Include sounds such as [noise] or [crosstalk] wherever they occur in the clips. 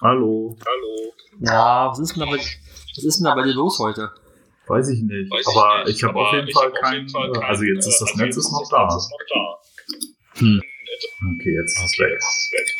Hallo. Hallo. Ja, was ist denn da bei, was ist denn da bei dir los heute? Weiß ich nicht. Weiß aber nicht, ich habe auf jeden ich Fall hab auf kein. jeden Fall kein- also jetzt ist das also Netz ist noch das da. Netz ist noch da. Hm. Okay, jetzt ist es weg. Ist weg.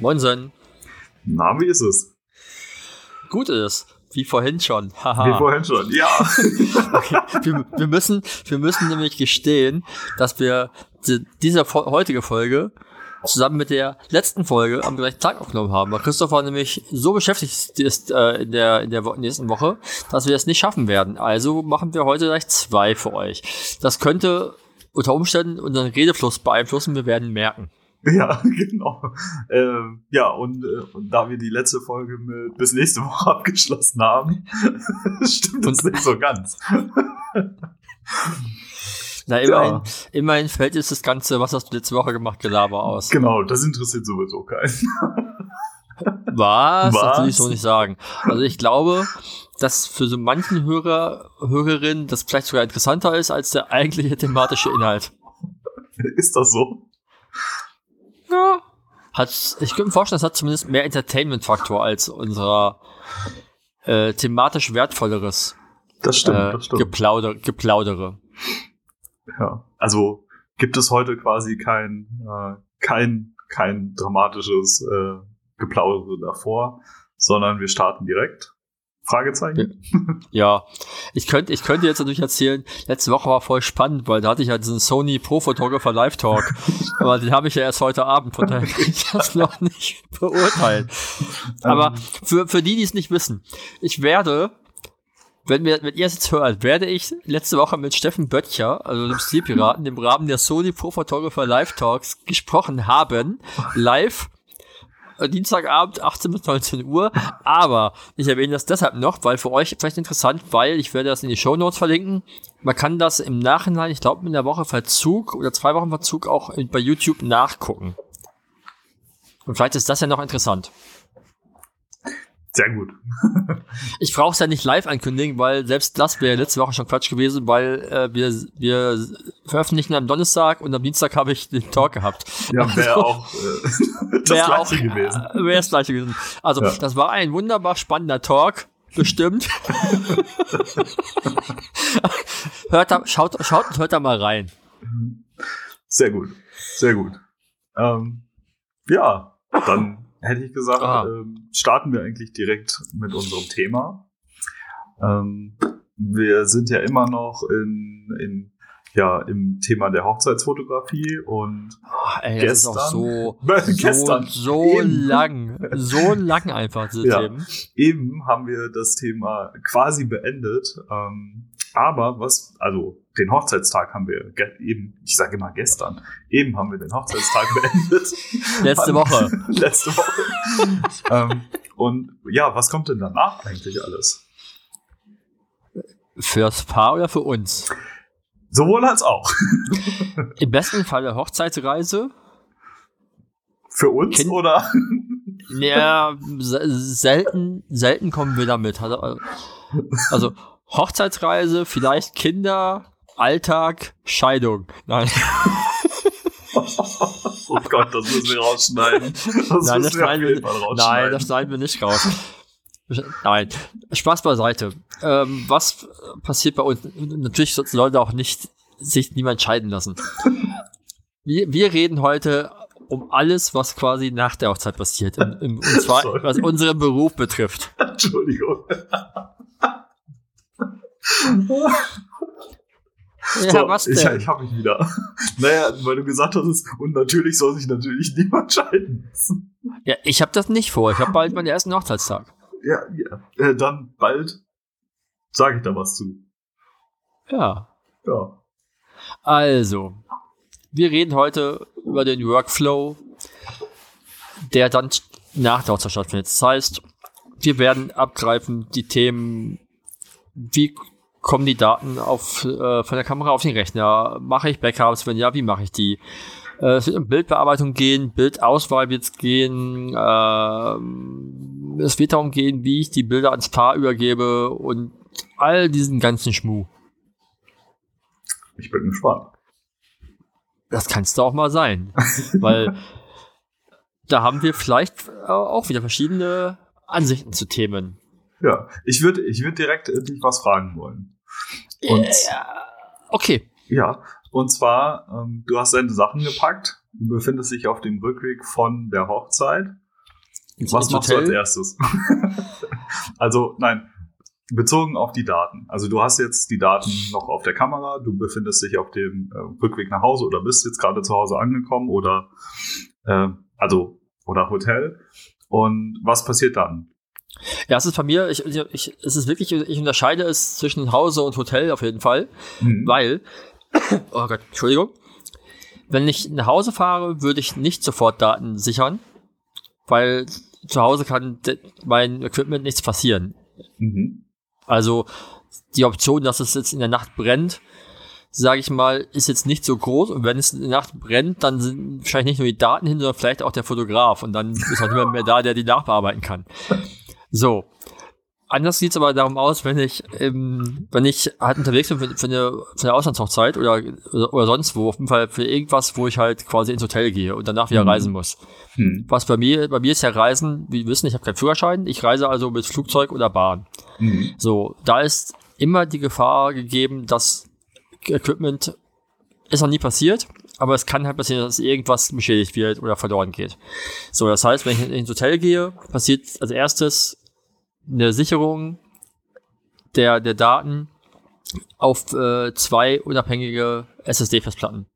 Moinsen. Na, wie ist es? Gut ist. Wie vorhin schon. Haha. Wie vorhin schon. Ja. [laughs] wir, wir, müssen, wir müssen nämlich gestehen, dass wir die, diese heutige Folge zusammen mit der letzten Folge am gleichen Tag aufgenommen haben. Weil Christopher nämlich so beschäftigt ist äh, in der, in der nächsten Woche, dass wir es nicht schaffen werden. Also machen wir heute gleich zwei für euch. Das könnte unter Umständen unseren Redefluss beeinflussen. Wir werden merken. [laughs] Ja, genau. Ähm, ja, und, äh, und da wir die letzte Folge mit bis nächste Woche [laughs] abgeschlossen haben, [laughs] stimmt das nicht so ganz. Na, immerhin, immerhin fällt jetzt das Ganze, was hast du letzte Woche gemacht, Gelaber aus. Genau, das interessiert sowieso keinen. Was? Was? Das will ich so nicht sagen. Also ich glaube, dass für so manchen Hörer, Hörerinnen das vielleicht sogar interessanter ist als der eigentliche thematische Inhalt. Ist das so? Ja. Hat, ich könnte mir vorstellen, es hat zumindest mehr Entertainment-Faktor als unser äh, thematisch wertvolleres Das stimmt, äh, das stimmt. Geplauder, Geplaudere. Ja, also gibt es heute quasi kein, äh, kein, kein dramatisches äh, Geplaudere davor, sondern wir starten direkt. Fragezeichen? Ja, ich könnte, ich könnte jetzt natürlich erzählen, letzte Woche war voll spannend, weil da hatte ich ja diesen Sony Pro Photographer Live Talk, [laughs] aber den habe ich ja erst heute Abend, von daher kann ich das noch nicht beurteilen. Aber Ähm, für, für die, die es nicht wissen, ich werde, wenn, wir, wenn ihr es jetzt hört, werde ich letzte Woche mit Steffen Böttcher, also dem Stilpiraten, im Rahmen der Sony Pro Photographer Live Talks gesprochen haben, [laughs] live, Dienstagabend, 18 bis 19 Uhr. Aber ich erwähne das deshalb noch, weil für euch vielleicht interessant, weil ich werde das in die Show Notes verlinken. Man kann das im Nachhinein, ich glaube, in der Woche Verzug oder zwei Wochen Verzug auch bei YouTube nachgucken. Und vielleicht ist das ja noch interessant. Sehr gut. [laughs] Ich brauche es ja nicht live ankündigen, weil selbst das wäre letzte Woche schon Quatsch gewesen, weil äh, wir, wir veröffentlichen am Donnerstag und am Dienstag habe ich den Talk gehabt. Ja, wäre auch äh, [laughs] das Wär gleiche gewesen. Äh, wäre das gleiche gewesen. Also, Ja. das war ein wunderbar spannender Talk. Bestimmt. [laughs] hört da, schaut, schaut und hört da mal rein. Sehr gut. Sehr gut. Ähm, ja, dann hätte ich gesagt, Ah. ähm, starten wir eigentlich direkt mit unserem Thema. Ähm, wir sind ja immer noch in, in ja, im Thema der Hochzeitsfotografie und Oh, ey, Gestern- [laughs] so, Gestern. so, so lang, so [laughs] lang einfach, diese Ja. Themen. eben haben wir das Thema quasi beendet. Ähm, aber was, also den Hochzeitstag haben wir eben, ich sage immer gestern, eben haben wir den Hochzeitstag [laughs] beendet. Letzte Woche. [laughs] Letzte Woche. ähm, und ja, was kommt denn danach eigentlich alles? Fürs Paar oder für uns? Sowohl als auch. [laughs] Im besten Fall eine Hochzeitsreise. Für uns Kind- oder? Ja, se- selten, selten kommen wir damit. Also, also Hochzeitsreise, vielleicht Kinder, Alltag, Scheidung. Nein, [laughs] oh Gott, das müssen wir rausschneiden. [laughs] Das Nein, das schneiden wir, nein, das schneiden wir nicht raus. Nein, Spaß beiseite. Ähm, was passiert bei uns? Natürlich sollten Leute auch nicht sich niemand scheiden lassen. Wir, wir reden heute um alles, was quasi nach der Hochzeit passiert. Im, im, und [laughs] zwar, Sorry. was unseren Beruf betrifft. Entschuldigung. Ja, so, was ich, denn? ich habe mich wieder. [laughs] Naja, weil du gesagt hast, und natürlich soll sich natürlich niemand scheiden lassen. Ja, ich habe das nicht vor. Ich habe bald meinen ersten Hochzeitstag. ja, ja. Äh, dann bald sage ich da was zu. Ja. Ja. Also, wir reden heute über den Workflow, der dann nach der Hochzeit stattfindet. Das heißt, wir werden abgreifen die Themen, wie kommen die Daten auf, äh, von der Kamera auf den Rechner? Mache ich Backups? Wenn ja, wie mache ich die? Äh, es wird um Bildbearbeitung gehen, Bildauswahl wird es gehen, äh, es wird darum gehen, wie ich die Bilder ans Paar übergebe und all diesen ganzen Schmuh. Ich bin gespannt. Das kannst du auch mal sein. [laughs] weil da haben wir vielleicht auch wieder verschiedene Ansichten zu Themen. Ja, ich würde ich würd direkt äh, dich was fragen wollen. Und, Ja, okay. ja, und zwar, ähm, du hast deine Sachen gepackt, du befindest dich auf dem Rückweg von der Hochzeit. Ins- Was ins machst du als Hotel. erstes? [laughs] also, nein, bezogen auf die Daten. Also du hast jetzt die Daten noch auf der Kamera, du befindest dich auf dem äh, Rückweg nach Hause oder bist jetzt gerade zu Hause angekommen oder äh, also oder Hotel. Und was passiert dann? Ja, es ist bei mir, ich, ich, es ist wirklich, ich unterscheide es zwischen Hause und Hotel auf jeden Fall, Mhm. weil, [coughs] oh Gott, Entschuldigung, wenn ich nach Hause fahre, würde ich nicht sofort Daten sichern, weil zu Hause kann mein Equipment nichts passieren. Mhm. Also die Option, dass es jetzt in der Nacht brennt, sage ich mal, ist jetzt nicht so groß. Und wenn es in der Nacht brennt, dann sind wahrscheinlich nicht nur die Daten hin, sondern vielleicht auch der Fotograf. Und dann ist auch niemand mehr da, der die nachbearbeiten kann. So. Anders sieht es aber darum aus, wenn ich, ähm, wenn ich halt unterwegs bin für, für, eine, für eine Auslandshochzeit oder, oder, oder sonst wo, auf jeden Fall für irgendwas, wo ich halt quasi ins Hotel gehe und danach wieder Mhm. reisen muss. Hm. Was bei mir, bei mir ist ja Reisen, wie wir wissen, ich habe keinen Führerschein, ich reise also mit Flugzeug oder Bahn. Mhm. So, da ist immer die Gefahr gegeben, dass Equipment ist noch nie passiert, aber es kann halt passieren, dass irgendwas beschädigt wird oder verloren geht. So, das heißt, wenn ich ins Hotel gehe, passiert als erstes eine Sicherung der, der Daten auf äh, zwei unabhängige SSD-Festplatten.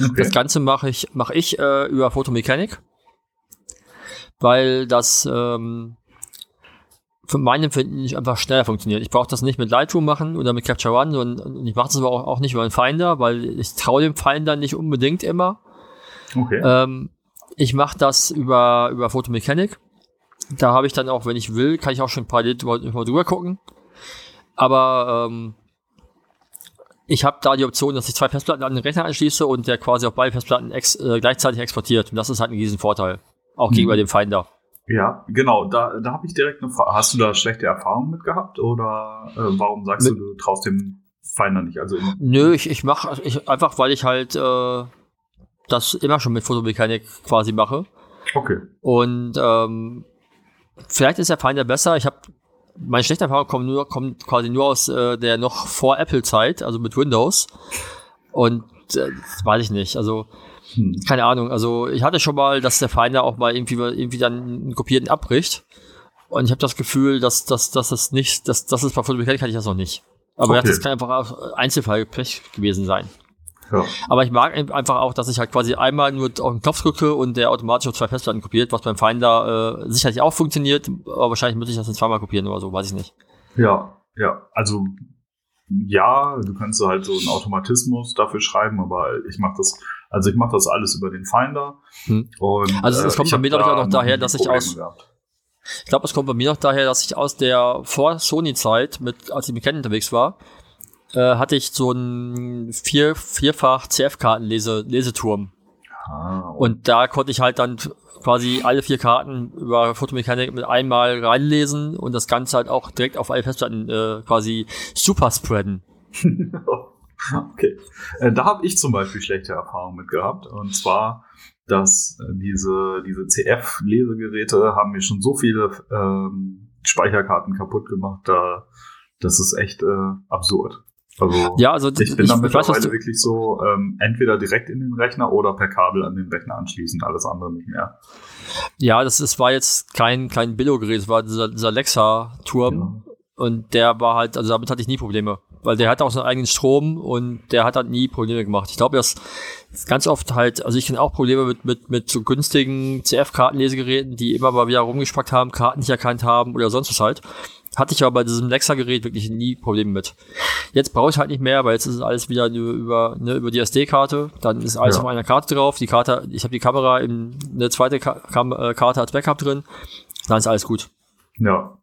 Okay. Das Ganze mache ich, mache ich äh, über Photomechanik, weil das ähm, für mein Empfinden nicht einfach schneller funktioniert. Ich brauche das nicht mit Lightroom machen oder mit Capture One und, und ich mache das aber auch, auch nicht über den Finder, weil ich traue dem Finder nicht unbedingt immer. Okay. Ähm, ich mache das über, über Photomechanik. Da habe ich dann auch, wenn ich will, kann ich auch schon parallel drüber drüber gucken. Aber ähm, ich habe da die Option, dass ich zwei Festplatten an den Rechner anschließe und der quasi auf beide Festplatten ex äh, gleichzeitig exportiert. Und das ist halt ein riesen Vorteil. Auch Mhm. gegenüber dem Finder. Ja, genau. Da, da habe ich direkt eine Frage. Hast du da schlechte Erfahrungen mit gehabt? Oder äh, warum sagst Mit- du, du traust dem Finder nicht? Also Nö, ich, ich mache ich, einfach, weil ich halt äh, das immer schon mit Photomechanik quasi mache. okay. Und ähm, vielleicht ist der Finder besser. Ich habe meine schlechte Erfahrung kommt nur kommt quasi nur aus äh, der noch vor Apple Zeit, also mit Windows. Und äh, das weiß ich nicht. Also Hm. keine Ahnung. Also ich hatte schon mal, dass der Finder auch mal irgendwie irgendwie dann einen kopierten abbricht. Und ich habe das Gefühl, dass dass dass das nicht, dass das ist bei Photomechanik hatte ich das noch nicht. Aber Okay. das kann einfach auch Einzelfall gewesen sein. Ja. Aber ich mag ein- einfach auch, dass ich halt quasi einmal nur auf den Knopf drücke und der automatisch auf zwei Festplatten kopiert, was beim Finder äh, sicherlich auch funktioniert, aber wahrscheinlich muss ich das in zweimal kopieren oder so, weiß ich nicht. Ja, ja. Also ja, du kannst so halt so einen Automatismus dafür schreiben, aber ich mache das, also ich mache das alles über den Finder. Hm. Und, Also es kommt ich bei mir, glaub ich, auch noch daher, dass ich aus- gehabt. Ich glaube, es kommt bei mir noch daher, dass ich aus der Vor-Sony-Zeit, mit, als ich mit Canon unterwegs war, äh, hatte ich so einen vier, vierfach CF-Karten-Leseturm. Ah, Und da konnte ich halt dann quasi alle vier Karten über Photomechanik mit einmal reinlesen und das Ganze halt auch direkt auf alle Festplatten äh, quasi super spreaden. [laughs] okay. Äh, da habe ich zum Beispiel schlechte Erfahrungen mit gehabt. Und zwar, dass äh, diese, diese CF-Lesegeräte haben mir schon so viele ähm, Speicherkarten kaputt gemacht, da das ist echt äh, absurd. Also Ja, also ich bin da weiß, was mittlerweile wirklich so ähm, entweder direkt in den Rechner oder per Kabel an den Rechner anschließen, alles andere nicht mehr. ja, das, das war jetzt kein, kein Billo-Gerät, es war dieser, dieser Lexa-Turm Ja. und der war halt, also damit hatte ich nie Probleme. weil der hat auch seinen eigenen Strom und der hat halt nie Probleme gemacht. Ich glaube, das ist ganz oft halt, also ich kenne auch Probleme mit, mit, mit so günstigen CF-Kartenlesegeräten, die immer mal wieder rumgespackt haben, Karten nicht erkannt haben oder sonst was halt. Hatte ich aber bei diesem Lexa-Gerät wirklich nie Probleme mit. Jetzt brauche ich halt nicht mehr, weil jetzt ist es alles wieder über, ne, über die SD-Karte. Dann ist alles Ja. auf einer Karte drauf. Die Karte, ich habe die Kamera in eine zweite Ka Kam äh, Karte als Backup drin. Dann ist alles gut. Ja.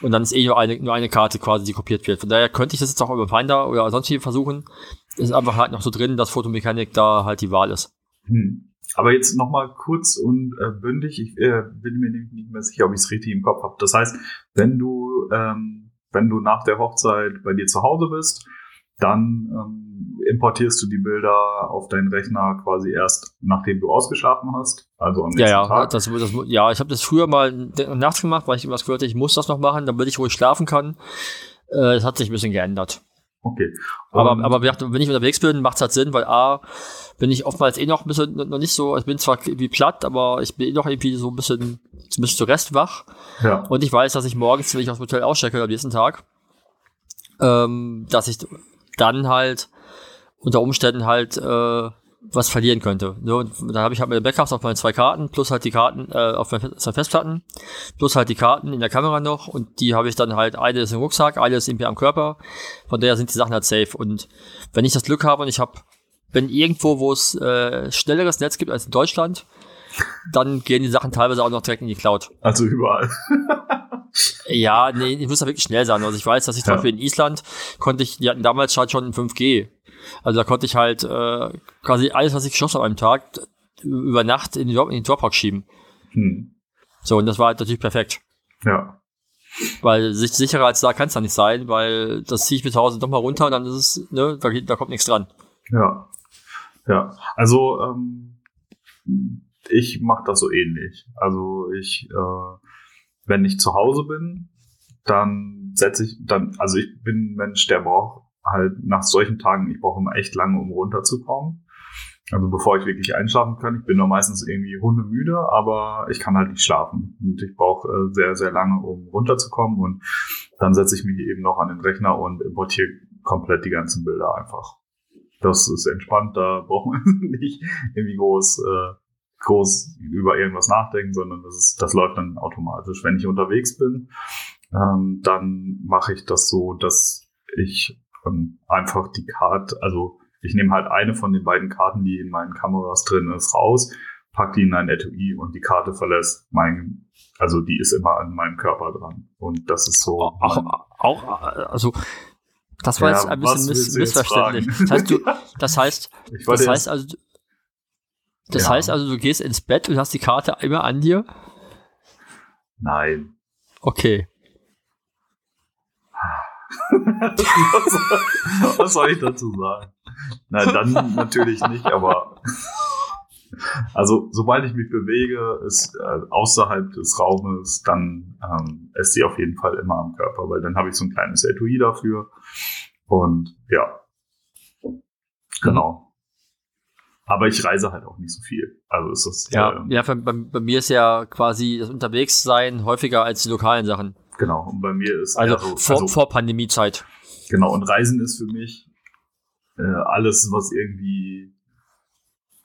Und dann ist eh nur eine, nur eine Karte quasi, die kopiert wird. Von daher könnte ich das jetzt auch über Finder oder sonst wie versuchen. Ist einfach halt noch so drin, dass Fotomechanik da halt die Wahl ist. Hm. Aber jetzt nochmal kurz und äh, bündig, ich äh, bin mir nämlich nicht mehr sicher, ob ich es richtig im Kopf habe. Das heißt, wenn du, ähm, wenn du nach der Hochzeit bei dir zu Hause bist, dann ähm, importierst du die Bilder auf deinen Rechner quasi erst, nachdem du ausgeschlafen hast. Also am Ja, nächsten ja, Tag. das, das, ja, ich habe das früher mal nachts gemacht, weil ich irgendwas gehört habe, ich muss das noch machen, damit ich ruhig schlafen kann. Äh, Das hat sich ein bisschen geändert. Okay. Aber, Und- aber wenn ich unterwegs bin, macht es halt Sinn, weil A, bin ich oftmals eh noch ein bisschen, noch nicht so, ich bin zwar wie platt, aber ich bin eh noch irgendwie so ein bisschen, zumindest zu Rest wach. ja. Und ich weiß, dass ich morgens, wenn ich aus dem Hotel auschecke am nächsten Tag, ähm, dass ich dann halt unter Umständen halt äh, was verlieren könnte. Und dann habe ich halt meine Backups auf meine zwei Karten, plus halt die Karten äh, auf meinen zwei Festplatten, plus halt die Karten in der Kamera noch und die habe ich dann halt, eine ist im Rucksack, eine ist irgendwie am Körper, von daher sind die Sachen halt safe. Und wenn ich das Glück habe und ich habe, bin irgendwo, wo es äh, schnelleres Netz gibt als in Deutschland, dann gehen die Sachen teilweise auch noch direkt in die Cloud. Also überall. [laughs] Ja, nee, ich muss da wirklich schnell sein. Also ich weiß, dass ich zum Ja. Beispiel in Island konnte ich, die hatten damals halt schon 5G. Also da konnte ich halt äh, quasi alles, was ich geschossen habe am Tag, über Nacht in die Dropbox schieben. Hm. So, und das war halt natürlich perfekt. Ja. Weil sich sicherer als da kann es da nicht sein, weil das ziehe ich mir zu Hause nochmal runter und dann ist es, ne, da, da kommt nichts dran. Ja. Ja. Also, ähm, ich mache das so ähnlich. Also ich, äh, wenn ich zu Hause bin, dann setze ich, dann, also ich bin ein Mensch, der braucht halt nach solchen Tagen, ich brauche immer echt lange, um runterzukommen. Also bevor ich wirklich einschlafen kann, ich bin nur meistens irgendwie hundemüde, aber ich kann halt nicht schlafen. Und ich brauche äh, sehr, sehr lange, um runterzukommen. Und dann setze ich mich eben noch an den Rechner und importiere komplett die ganzen Bilder einfach. Das ist entspannt, da braucht man [laughs] nicht irgendwie groß, äh, groß über irgendwas nachdenken, sondern das, ist, das läuft dann automatisch. Wenn ich unterwegs bin, ähm, dann mache ich das so, dass ich ähm, einfach die Karte, also ich nehme halt eine von den beiden Karten, die in meinen Kameras drin ist, raus, pack die in ein Etui und die Karte verlässt mein, also die ist immer an meinem Körper dran. Und das ist so. Auch, auch, also, das war Ja, jetzt ein bisschen miss missverständlich. Das heißt, du, [laughs] das heißt, das heißt also, das Ja. heißt also, du gehst ins Bett und hast die Karte immer an dir? nein. Okay. Was, soll, was soll ich dazu sagen? Nein, dann natürlich nicht, aber also sobald ich mich bewege, ist äh, außerhalb des Raumes, dann ähm, ist sie auf jeden Fall immer am Körper, weil dann habe ich so ein kleines Etui dafür und ja, genau. Aber ich reise halt auch nicht so viel. Also ist das Ja, ähm, ja bei, bei, bei mir ist ja quasi das Unterwegssein häufiger als die lokalen Sachen. genau. Und bei mir ist Also, so, vor, also vor Pandemiezeit. Genau, und Reisen ist für mich äh, alles, was irgendwie,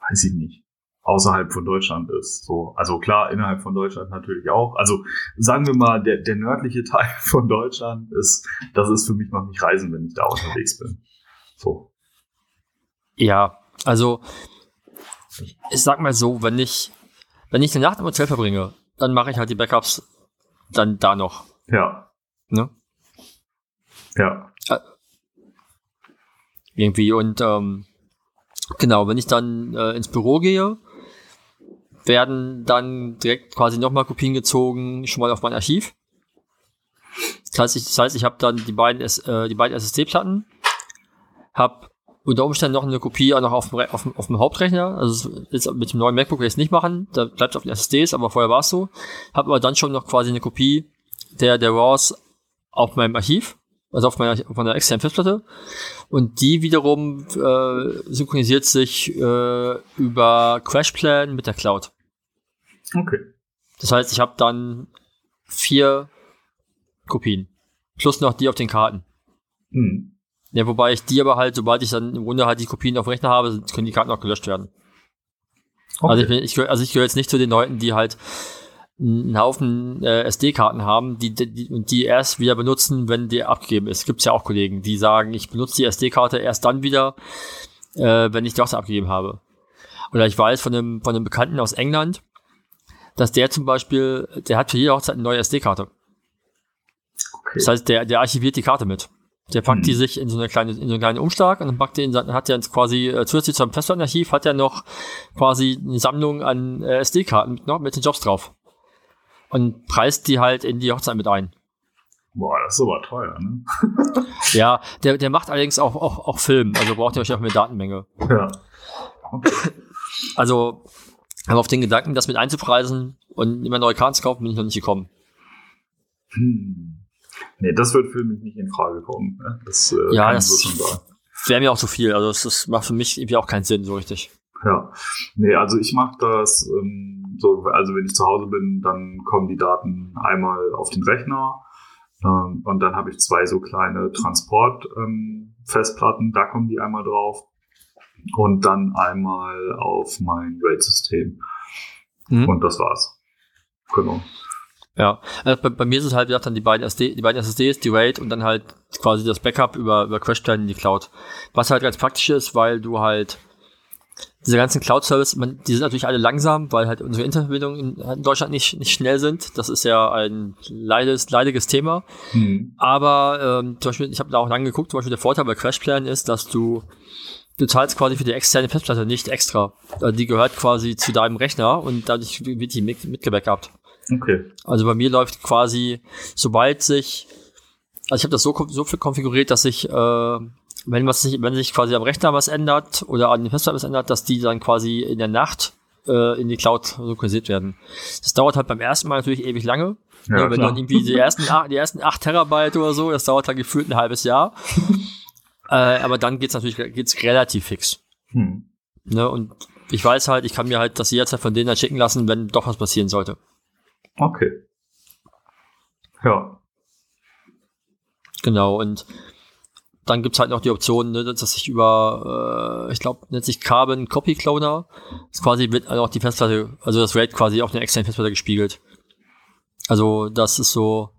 weiß ich nicht, außerhalb von Deutschland ist. So, also klar, innerhalb von Deutschland natürlich auch. Also sagen wir mal, der, der nördliche [laughs] Teil von Deutschland ist, das ist für mich noch nicht Reisen, wenn ich da unterwegs bin. So. Ja, also ich sag mal so, wenn ich wenn ich eine Nacht im Hotel verbringe, dann mache ich halt die Backups dann da noch. Ja. Ne? Ja. Irgendwie und ähm, genau, wenn ich dann äh, ins Büro gehe, werden dann direkt quasi nochmal Kopien gezogen, schon mal auf mein Archiv. Das heißt, ich, das heißt, ich habe dann die beiden, äh, die beiden SSD-Platten, habe unter Umständen noch eine Kopie auch noch auf dem, auf dem, auf dem Hauptrechner. Also ist mit dem neuen MacBook werde ich es nicht machen, da bleibt es auf den SSDs, aber vorher war es so. Habe aber dann schon noch quasi eine Kopie der, der RAWs auf meinem Archiv, also auf meiner, auf meiner externen Festplatte. Und die wiederum äh, synchronisiert sich äh, über CrashPlan mit der Cloud. Okay. Das heißt, ich habe dann vier Kopien. Plus noch die auf den Karten. Hm. Ja, wobei ich die aber halt, sobald ich dann im Grunde halt die Kopien auf dem Rechner habe, können die Karten auch gelöscht werden. Okay. Also ich, bin, ich, also ich gehöre jetzt nicht zu den Leuten, die halt einen Haufen äh, SD-Karten haben, die, die, die erst wieder benutzen, wenn die abgegeben ist. Gibt's ja auch Kollegen, die sagen, ich benutze die SD-Karte erst dann wieder, äh, wenn ich die Hochzeit abgegeben habe. Oder ich weiß von einem, von einem Bekannten aus England, dass der zum Beispiel, der hat für jede Hochzeit eine neue SD-Karte. Okay. Das heißt, der, der archiviert die Karte mit. Der packt hm. die sich in so eine kleine, in so einen kleinen Umschlag und dann packt den, hat er quasi äh, zusätzlich zum Festplattenarchiv hat er noch quasi eine Sammlung an äh, SD-Karten noch mit den Jobs drauf. Und preist die halt in die Hochzeit mit ein. Boah, das ist aber teuer, ne? [laughs] ja, der, der macht allerdings auch, auch, auch Film, also braucht ihr euch auch eine Datenmenge. Ja. Okay. Also, aber auf den Gedanken, das mit einzupreisen und immer neue Karten zu kaufen, bin ich noch nicht gekommen. Hm. Nee, das wird für mich nicht in Frage kommen. Ne? Das, äh, ja, das wäre mir auch zu viel. Also, das macht für mich irgendwie auch keinen Sinn, so richtig. Ja, nee, also ich mache das ähm, so, also wenn ich zu Hause bin, dann kommen die Daten einmal auf den Rechner ähm, und dann habe ich zwei so kleine Transport-Festplatten, ähm, da kommen die einmal drauf und dann einmal auf mein RAID-System. Mhm. Und das war's. Genau. Ja, also bei, bei, mir ist es halt, wie gesagt, dann die beiden, SD, die beiden SSDs, die RAID und dann halt quasi das Backup über, über Crashplan in die Cloud. Was halt ganz praktisch ist, weil du halt diese ganzen Cloud-Service, die sind natürlich alle langsam, weil halt unsere Internetverbindungen in, Deutschland nicht, nicht schnell sind. Das ist ja ein leides, leidiges Thema. Mhm. Aber ähm, zum Beispiel, ich habe da auch lange geguckt, zum Beispiel der Vorteil bei Crashplan ist, dass du du zahlst quasi für die externe Festplatte nicht extra. Also die gehört quasi zu deinem Rechner und dadurch wird die mit, mitgebackupt. Okay. Also bei mir läuft quasi, sobald sich, also ich habe das so, so viel konfiguriert, dass ich, äh, wenn was sich, wenn sich quasi am Rechner was ändert oder an den Festplatten was ändert, dass die dann quasi in der Nacht äh, in die Cloud synchronisiert werden. Das dauert halt beim ersten Mal natürlich ewig lange. Ja, ja, wenn klar. dann irgendwie die ersten, die ersten acht Terabyte oder so, das dauert halt gefühlt ein halbes Jahr. [laughs] Äh, aber dann geht's natürlich geht's relativ fix. Hm. Ne, und ich weiß halt, ich kann mir halt das jederzeit von denen dann schicken lassen, wenn doch was passieren sollte. Okay. Ja. Genau, und dann gibt's halt noch die Option, ne, dass ich über, äh, ich glaube, nennt sich Carbon Copy Cloner, das quasi wird auch die Festplatte, also das RAID quasi auf eine externe Festplatte gespiegelt. Also das ist so,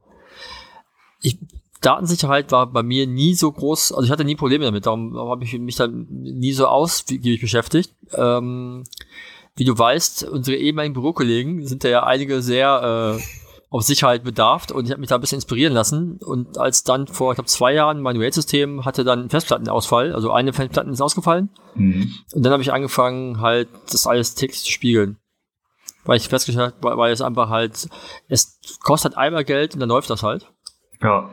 ich, Datensicherheit war bei mir nie so groß, also ich hatte nie Probleme damit, darum habe ich mich dann nie so ausgiebig beschäftigt. Ähm, wie du weißt, unsere ehemaligen Bürokollegen sind ja einige sehr äh, auf Sicherheit bedarft und ich habe mich da ein bisschen inspirieren lassen. Und als dann vor, ich glaube, zwei Jahren mein Raid-System hatte dann Festplattenausfall, also eine Festplatte ist ausgefallen. Mhm. Und dann habe ich angefangen, halt das alles täglich zu spiegeln. Weil ich festgestellt habe, weil es einfach halt, es kostet einmal Geld und dann läuft das halt. Ja.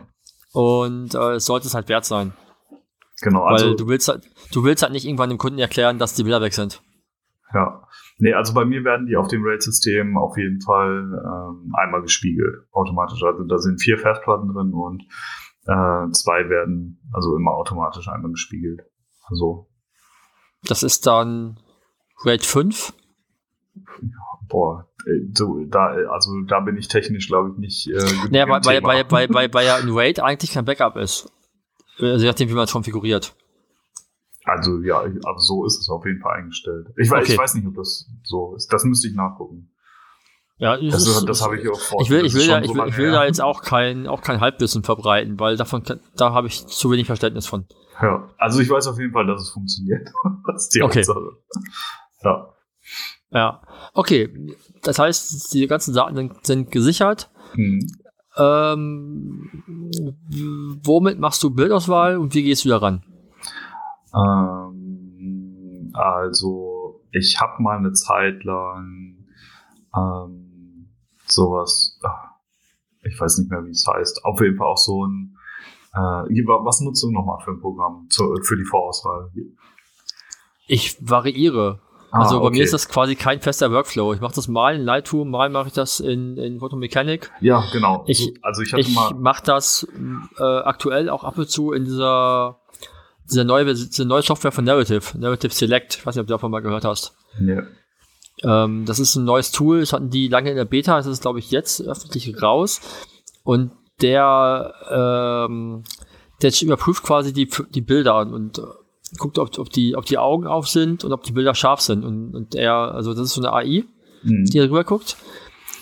Und äh, es sollte es halt wert sein. Genau, also. Weil du willst halt, du willst halt nicht irgendwann dem Kunden erklären, dass die Bilder weg sind. Ja. Nee, also bei mir werden die auf dem RAID-System auf jeden Fall ähm, einmal gespiegelt, automatisch. Also da sind vier Festplatten drin und äh, zwei werden also immer automatisch einmal gespiegelt. Also. Das ist dann RAID 5? Boah, äh, so, da, also da bin ich technisch, glaube ich, nicht. Äh, naja, weil, weil, weil, weil, weil, [laughs] weil ja ein RAID eigentlich kein Backup ist. Also je nachdem, wie man es konfiguriert. Also ja, also so ist es auf jeden Fall eingestellt. Ich weiß, okay. ich weiß nicht, ob das so ist. Das müsste ich nachgucken. Ja, das, ist, das habe ich auch vor. Ich will, ich will, da, ich will, ich will da jetzt auch kein, auch kein Halbwissen verbreiten, weil davon, da habe ich zu wenig Verständnis von. Ja, also ich weiß auf jeden Fall, dass es funktioniert. [laughs] das ist die okay. Hauptsache. Ja. Ja, okay. Das heißt, die ganzen Daten sind, sind gesichert. Mhm. Ähm, womit machst du Bildauswahl und wie gehst du daran? Ähm, also, ich habe mal eine Zeit lang ähm, sowas, ich weiß nicht mehr, wie es heißt, auf jeden Fall auch so ein, äh, was nutzt du nochmal für ein Programm zu, für die Vorauswahl? Ich variiere. Ah, also bei okay. mir ist das quasi kein fester Workflow. Ich mache das mal in Lightroom, mal mache ich das in, in Photomechanik. Ja, genau. Ich, also ich, ich mache das äh, aktuell auch ab und zu in dieser, dieser, neue, diese neue Software von Narrative, Narrative Select. Ich weiß nicht, ob du davon mal gehört hast. Ja. Ähm, das ist ein neues Tool, das hatten die lange in der Beta, das ist glaube ich jetzt öffentlich raus. Und der, ähm, der überprüft quasi die, die Bilder und, und äh, guckt, ob, ob, die, ob die Augen auf sind und ob die Bilder scharf sind. Und, und er, also das ist so eine AI, Mhm. die rüber guckt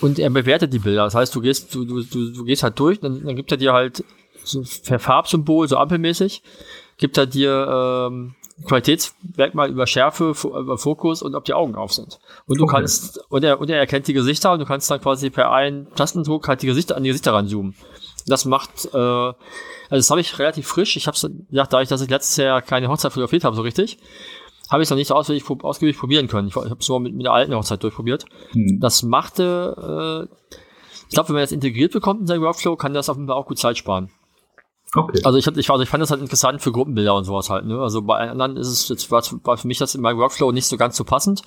und er bewertet die Bilder. Das heißt, du gehst, du, du, du, du gehst halt durch, dann, dann gibt er dir halt so ein Farbsymbol, so ampelmäßig, gibt er dir ähm, Qualitätsmerkmal über Schärfe, über Fokus und ob die Augen auf sind. Und du Okay. kannst, und er, und er erkennt die Gesichter und du kannst dann quasi per einen Tastendruck halt die Gesichter an die Gesichter ranzoomen. Das macht, äh, also das habe ich relativ frisch. Ich habe es gesagt, dadurch, dass ich letztes Jahr keine Hochzeit fotografiert habe, so richtig, habe ich es noch nicht so ausführlich, prob- ausgiebig probieren können. Ich, ich habe es nur mit, mit der alten Hochzeit durchprobiert. Mhm. Das machte, äh, ich glaube, wenn man das integriert bekommt in seinen Workflow, kann das auf jeden Fall auch gut Zeit sparen. Okay. Also ich, ich, also ich fand das halt interessant für Gruppenbilder und sowas halt. Ne? Also bei anderen ist es jetzt war, war für mich das in meinem Workflow nicht so ganz so passend.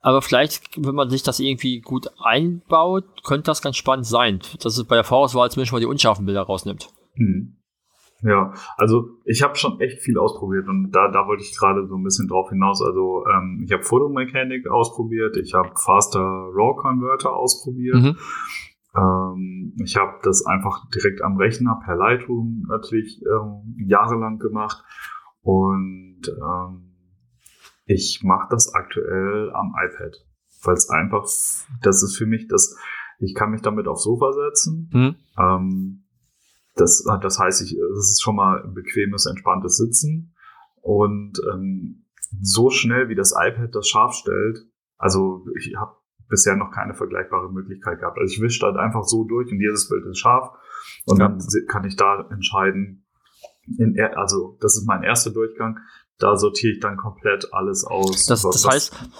Aber vielleicht, wenn man sich das irgendwie gut einbaut, könnte das ganz spannend sein. Dass es bei der Vorauswahl zumindest mal die unscharfen Bilder rausnimmt. Mhm. Ja, also ich habe schon echt viel ausprobiert und da, da wollte ich gerade so ein bisschen drauf hinaus. Also ähm, ich habe Photomechanik ausprobiert, ich habe Faster RAW Converter ausprobiert. Mhm. Ähm, ich habe das einfach direkt am Rechner per Lightroom natürlich ähm, jahrelang gemacht und ähm, ich mache das aktuell am iPad, weil es einfach, das ist für mich das, ich kann mich damit aufs Sofa setzen. Mhm. Ähm, das, das heißt, ich, das ist schon mal ein bequemes, entspanntes Sitzen und ähm, so schnell wie das iPad das scharf stellt, also ich habe bisher noch keine vergleichbare Möglichkeit gehabt. Also ich wische halt einfach so durch und jedes Bild ist scharf und Ja. dann kann ich da entscheiden, in, also das ist mein erster Durchgang, da sortiere ich dann komplett alles aus. Das, was- das was- heißt,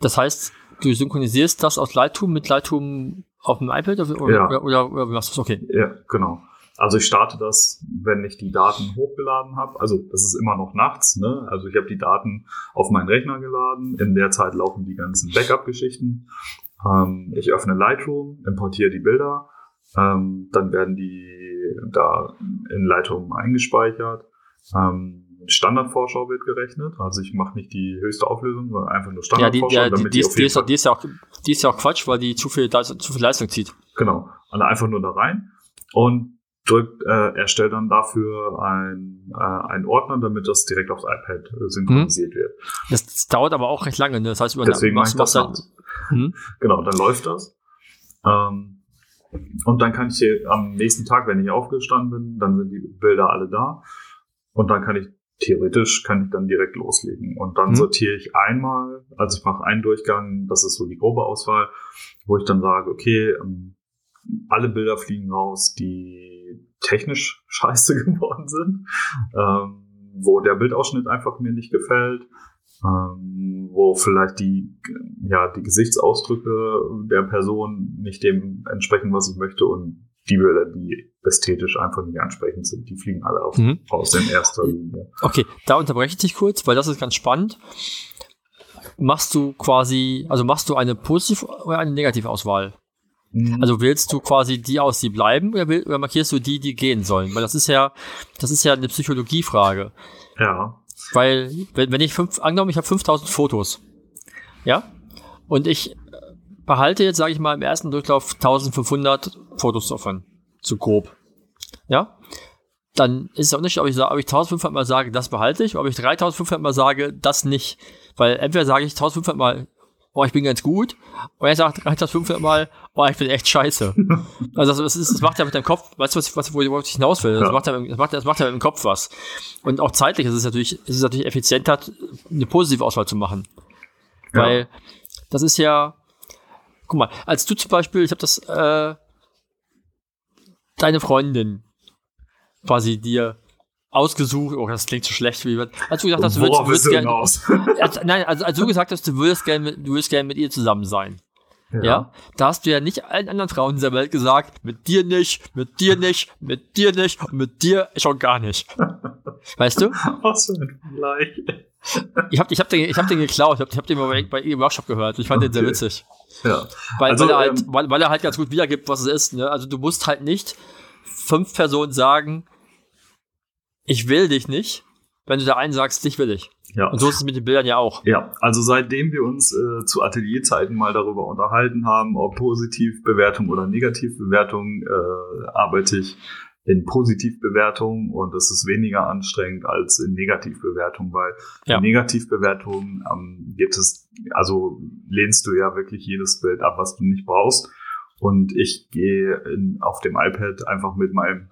das heißt, du synchronisierst das aus Lightroom mit Lightroom auf dem iPad oder, Ja. oder, oder, oder wie machst du das? Okay. Ja, genau. Also ich starte das, wenn ich die Daten hochgeladen habe. Also das ist immer noch nachts. Ne? Also ich habe die Daten auf meinen Rechner geladen. In der Zeit laufen die ganzen Backup-Geschichten. Ähm, ich öffne Lightroom, importiere die Bilder. Ähm, dann werden die da in Lightroom eingespeichert. Ähm, Standardvorschau wird gerechnet. Also ich mache nicht die höchste Auflösung, sondern einfach nur Standardvorschau. ja, die, die, ist, die, ist, ja auch, die ist ja auch Quatsch, weil die zu viel, Leistung- zu viel Leistung zieht. Genau. Und einfach nur da rein und drückt, äh, erstellt dann dafür ein, äh, einen Ordner, damit das direkt aufs iPad äh, synchronisiert wird. Das, das dauert aber auch recht lange. Ne? Das heißt, über Deswegen mache ich das dann, nachts. hm? Genau, dann läuft das. Ähm, und dann kann ich hier am nächsten Tag, wenn ich aufgestanden bin, dann sind die Bilder alle da. Und dann kann ich theoretisch kann ich dann direkt loslegen. Und dann Mhm. sortiere ich einmal, also ich mache einen Durchgang, das ist so die grobe Auswahl, wo ich dann sage, okay, ähm, alle Bilder fliegen raus, die technisch [laughs] scheiße geworden sind, ähm, wo der Bildausschnitt einfach mir nicht gefällt, ähm, wo vielleicht die, ja, die Gesichtsausdrücke der Person nicht dem entsprechen, was ich möchte und die Bilder, die ästhetisch einfach nicht ansprechend sind, die fliegen alle auf, Mhm. raus in erster Linie. Okay, da unterbreche ich dich kurz, weil das ist ganz spannend. Machst du quasi, also machst du eine Positiv- oder eine Negativauswahl? Also wählst du quasi die aus, die bleiben, oder, wähl- oder markierst du die, die gehen sollen? Weil das ist ja, das ist ja eine Psychologiefrage. ja, Weil, wenn, wenn ich fünf, angenommen, ich habe 5000 Fotos, ja, und ich behalte jetzt, sage ich mal, im ersten Durchlauf 1500 Fotos davon, zu grob, ja, dann ist der Unterschied, ob ich, ob ich 1500 mal sage, das behalte ich, oder ob ich 3500 mal sage, das nicht. Weil entweder sage ich 1500 mal, oh, ich bin ganz gut, oder er sagt 3500 mal, oh, ich bin echt scheiße. [laughs] also das, ist, das macht ja mit deinem Kopf, weißt du, was, was, wo ich hinaus will? Das, Ja. macht ja, das, macht, das macht ja mit dem Kopf was. Und auch zeitlich ist es natürlich, ist es natürlich effizienter, eine positive Auswahl zu machen. Ja. Weil das ist ja, guck mal, als du zum Beispiel, ich habe das, äh, deine Freundin quasi dir ausgesucht, oh, das klingt so schlecht, wie [laughs] als du gesagt hast, du würdest, du würdest gerne, als, nein, also als du gesagt hast, du würdest gerne mit, du würdest gerne mit ihr zusammen sein. Ja. Da hast du ja nicht allen anderen Frauen dieser Welt gesagt, mit dir nicht, mit dir nicht, mit dir nicht und mit dir schon gar nicht. [laughs] Weißt du? Was für ein Vergleich. Ich hab, ich hab den, ich hab den geklaut, ich hab, ich hab den bei, bei ihr im Workshop gehört. Ich fand den sehr Okay. witzig. Ja. Weil, Also, weil, er halt, ähm, weil, weil er halt ganz gut wiedergibt, was es ist. Ne? Also du musst halt nicht fünf Personen sagen, ich will dich nicht, wenn du der einen sagst, dich will ich. ja. Und so ist es mit den Bildern ja auch. Ja, also seitdem wir uns äh, zu Atelierzeiten mal darüber unterhalten haben, ob Positivbewertung oder Negativbewertung, äh, arbeite ich in Positivbewertungen und es ist weniger anstrengend als in Negativbewertungen, weil Ja. in Negativbewertungen ähm, gibt es, also lehnst du ja wirklich jedes Bild ab, was du nicht brauchst. Und ich gehe in, auf dem iPad einfach mit meinem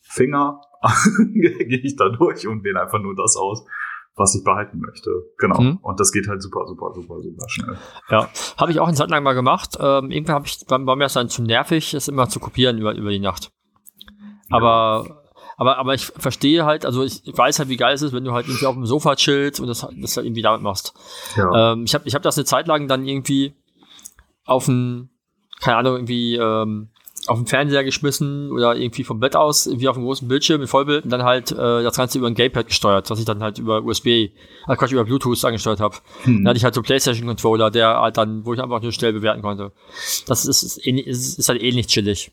Finger, [laughs] gehe ich da durch und wähle einfach nur das aus, was ich behalten möchte. Genau. Mhm. Und das geht halt super, super, super, super schnell. Ja, habe ich auch eine Zeit lang mal gemacht. Ähm, irgendwann habe ich, war, war mir das dann zu nervig, es immer zu kopieren über, über die Nacht. Aber, aber, aber ich verstehe halt, also ich, weiß halt, wie geil es ist, wenn du halt irgendwie auf dem Sofa chillst und das, das halt irgendwie damit machst. Ja. Ähm, ich habe ich hab das eine Zeit lang dann irgendwie auf den, keine Ahnung, irgendwie ähm, auf den Fernseher geschmissen oder irgendwie vom Bett aus, irgendwie auf einem großen Bildschirm mit Vollbild und dann halt äh, das Ganze über ein Gamepad gesteuert, was ich dann halt über USB, äh Quatsch, über Bluetooth angesteuert habe. Hm. Dann hatte ich halt so PlayStation-Controller, der halt dann, wo ich einfach nur schnell bewerten konnte. Das ist, ist, ist, ist halt ähnlich chillig.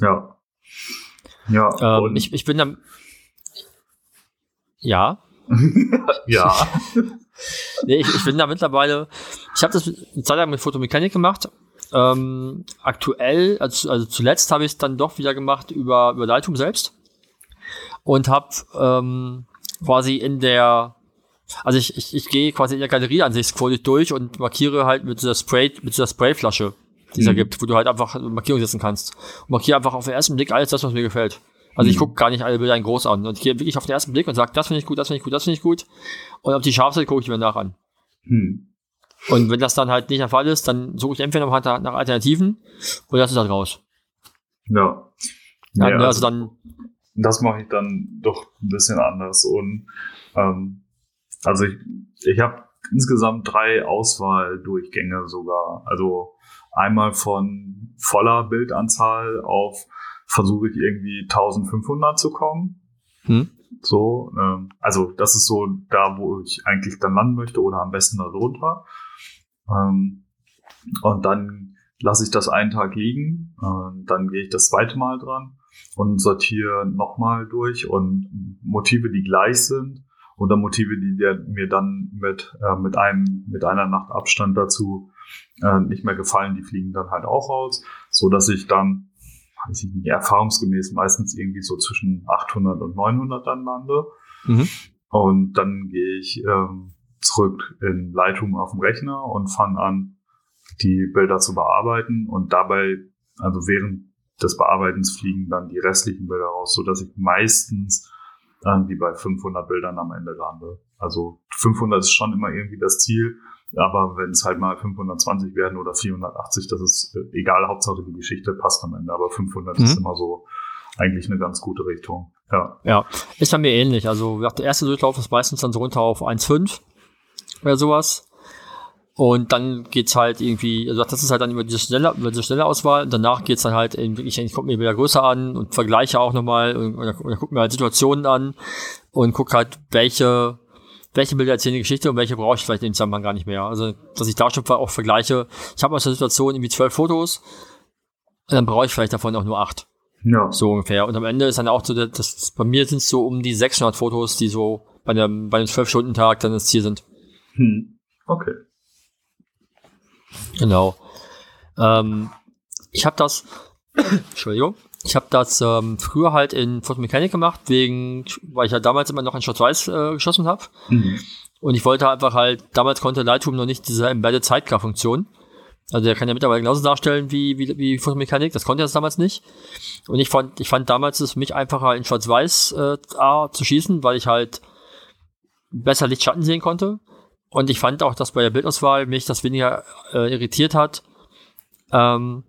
Ja. Ja. Ähm, ich, ich bin dann. Ja. [laughs] ja. [laughs] Nee, ich, ich bin da mittlerweile. Ich habe das eine Zeit lang mit Fotomechanik gemacht. Ähm, aktuell, also, also zuletzt habe ich es dann doch wieder gemacht über, über Lightroom selbst. Und habe ähm, quasi in der. Also ich, ich, ich gehe quasi in der Galerieansicht scroll ich durch und markiere halt mit dieser Spray, mit dieser Sprayflasche, die es da Mhm. gibt, wo du halt einfach Markierung setzen kannst. Und markiere einfach auf den ersten Blick alles das, was mir gefällt. Also ich Mhm. gucke gar nicht alle Bilder in groß an. Und ich gehe wirklich auf den ersten Blick und sage, das finde ich gut, das finde ich gut, das finde ich gut. Und ob die scharf sind, gucke ich mir nach an. Hm. Und wenn das dann halt nicht der Fall ist, dann suche ich entweder noch nach, nach Alternativen oder das ist halt raus. Ja. Ja, Ja, ne, also dann, das mache ich dann doch ein bisschen anders. Und ähm, also ich, ich habe insgesamt drei Auswahldurchgänge sogar. Also einmal von voller Bildanzahl auf versuche ich irgendwie 1500 zu kommen. hm? So, ähm, also das ist so da, wo ich eigentlich dann landen möchte oder am besten darunter. Ähm, und dann lasse ich das einen Tag liegen, äh, dann gehe ich das zweite Mal dran und sortiere nochmal durch und Motive, die gleich sind oder Motive, die mir dann mit, äh, mit einem, mit einer Nacht Abstand dazu äh, nicht mehr gefallen, die fliegen dann halt auch raus, so dass ich dann, weiß ich nicht, erfahrungsgemäß meistens irgendwie so zwischen 800 und 900 dann lande. Mhm. Und dann gehe ich ähm, zurück in Lightroom auf dem Rechner und fange an, die Bilder zu bearbeiten. Und dabei, also während des Bearbeitens fliegen dann die restlichen Bilder raus, so dass ich meistens irgendwie bei 500 Bildern am Ende lande. Also 500 ist schon immer irgendwie das Ziel, aber wenn es halt mal 520 werden oder 480, das ist äh, egal, Hauptsache die Geschichte passt am Ende, aber 500 ist Mhm. immer so eigentlich eine ganz gute Richtung. Ja. Ja, ist bei mir ähnlich. Also der erste Durchlauf ist meistens dann so runter auf 1,5 oder sowas. Und dann geht's halt irgendwie, also das ist halt dann über diese schnelle, über diese schnelle Auswahl. Und danach geht's dann halt in wirklich, ich gucke mir wieder größer an und vergleiche auch nochmal und, oder, oder gucke mir halt Situationen an und gucke halt, welche, welche Bilder erzählen die Geschichte und welche brauche ich vielleicht in dem Zusammenhang gar nicht mehr. Also, dass ich da schon auch vergleiche. Ich habe aus der Situation irgendwie zwölf Fotos und dann brauche ich vielleicht davon auch nur acht. Ja. So ungefähr. Und am Ende ist dann auch so, das bei mir sind es so um die 600 Fotos, die so bei einem, bei einem 12-Stunden-Tag dann das Ziel sind. Hm. Okay. Genau. Ähm, ich habe das, [coughs] Entschuldigung, ich habe das ähm, früher halt in Fotomechanik gemacht, wegen, weil ich ja damals immer noch in Schwarz-Weiß äh, geschossen habe. Mhm. Und ich wollte einfach halt, damals konnte Lightroom noch nicht diese Embedded Sidecar-Funktion. Also der kann ja mittlerweile genauso darstellen wie, wie, wie Fotomechanik, das konnte er das damals nicht. Und ich fand, ich fand damals es für mich einfacher in Schwarz-Weiß äh, A zu schießen, weil ich halt besser Lichtschatten sehen konnte. Und ich fand auch, dass bei der Bildauswahl mich das weniger äh, irritiert hat, ähm,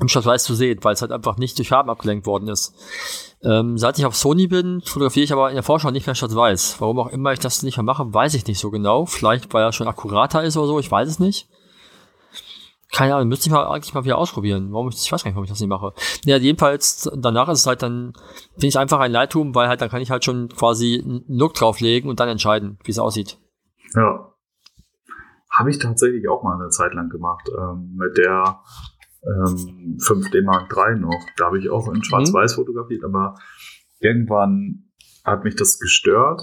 im Schwarz-Weiß zu sehen, weil es halt einfach nicht durch Farben abgelenkt worden ist. Ähm, seit ich auf Sony bin, fotografiere ich aber in der Vorschau nicht mehr Schwarz-Weiß. Warum auch immer ich das nicht mehr mache, weiß ich nicht so genau. Vielleicht, weil er schon akkurater ist oder so, ich weiß es nicht. Keine Ahnung, müsste ich mal eigentlich mal wieder ausprobieren. Warum ich, ich weiß gar nicht, warum ich das nicht mache. Ja, jedenfalls, danach ist es halt dann, finde ich einfach ein Lightroom, weil halt, dann kann ich halt schon quasi einen Look drauflegen und dann entscheiden, wie es aussieht. Ja. Habe ich tatsächlich auch mal eine Zeit lang gemacht. Ähm, mit der ähm, 5D Mark III noch. Da habe ich auch in Schwarz-Weiß fotografiert, aber irgendwann hat mich das gestört.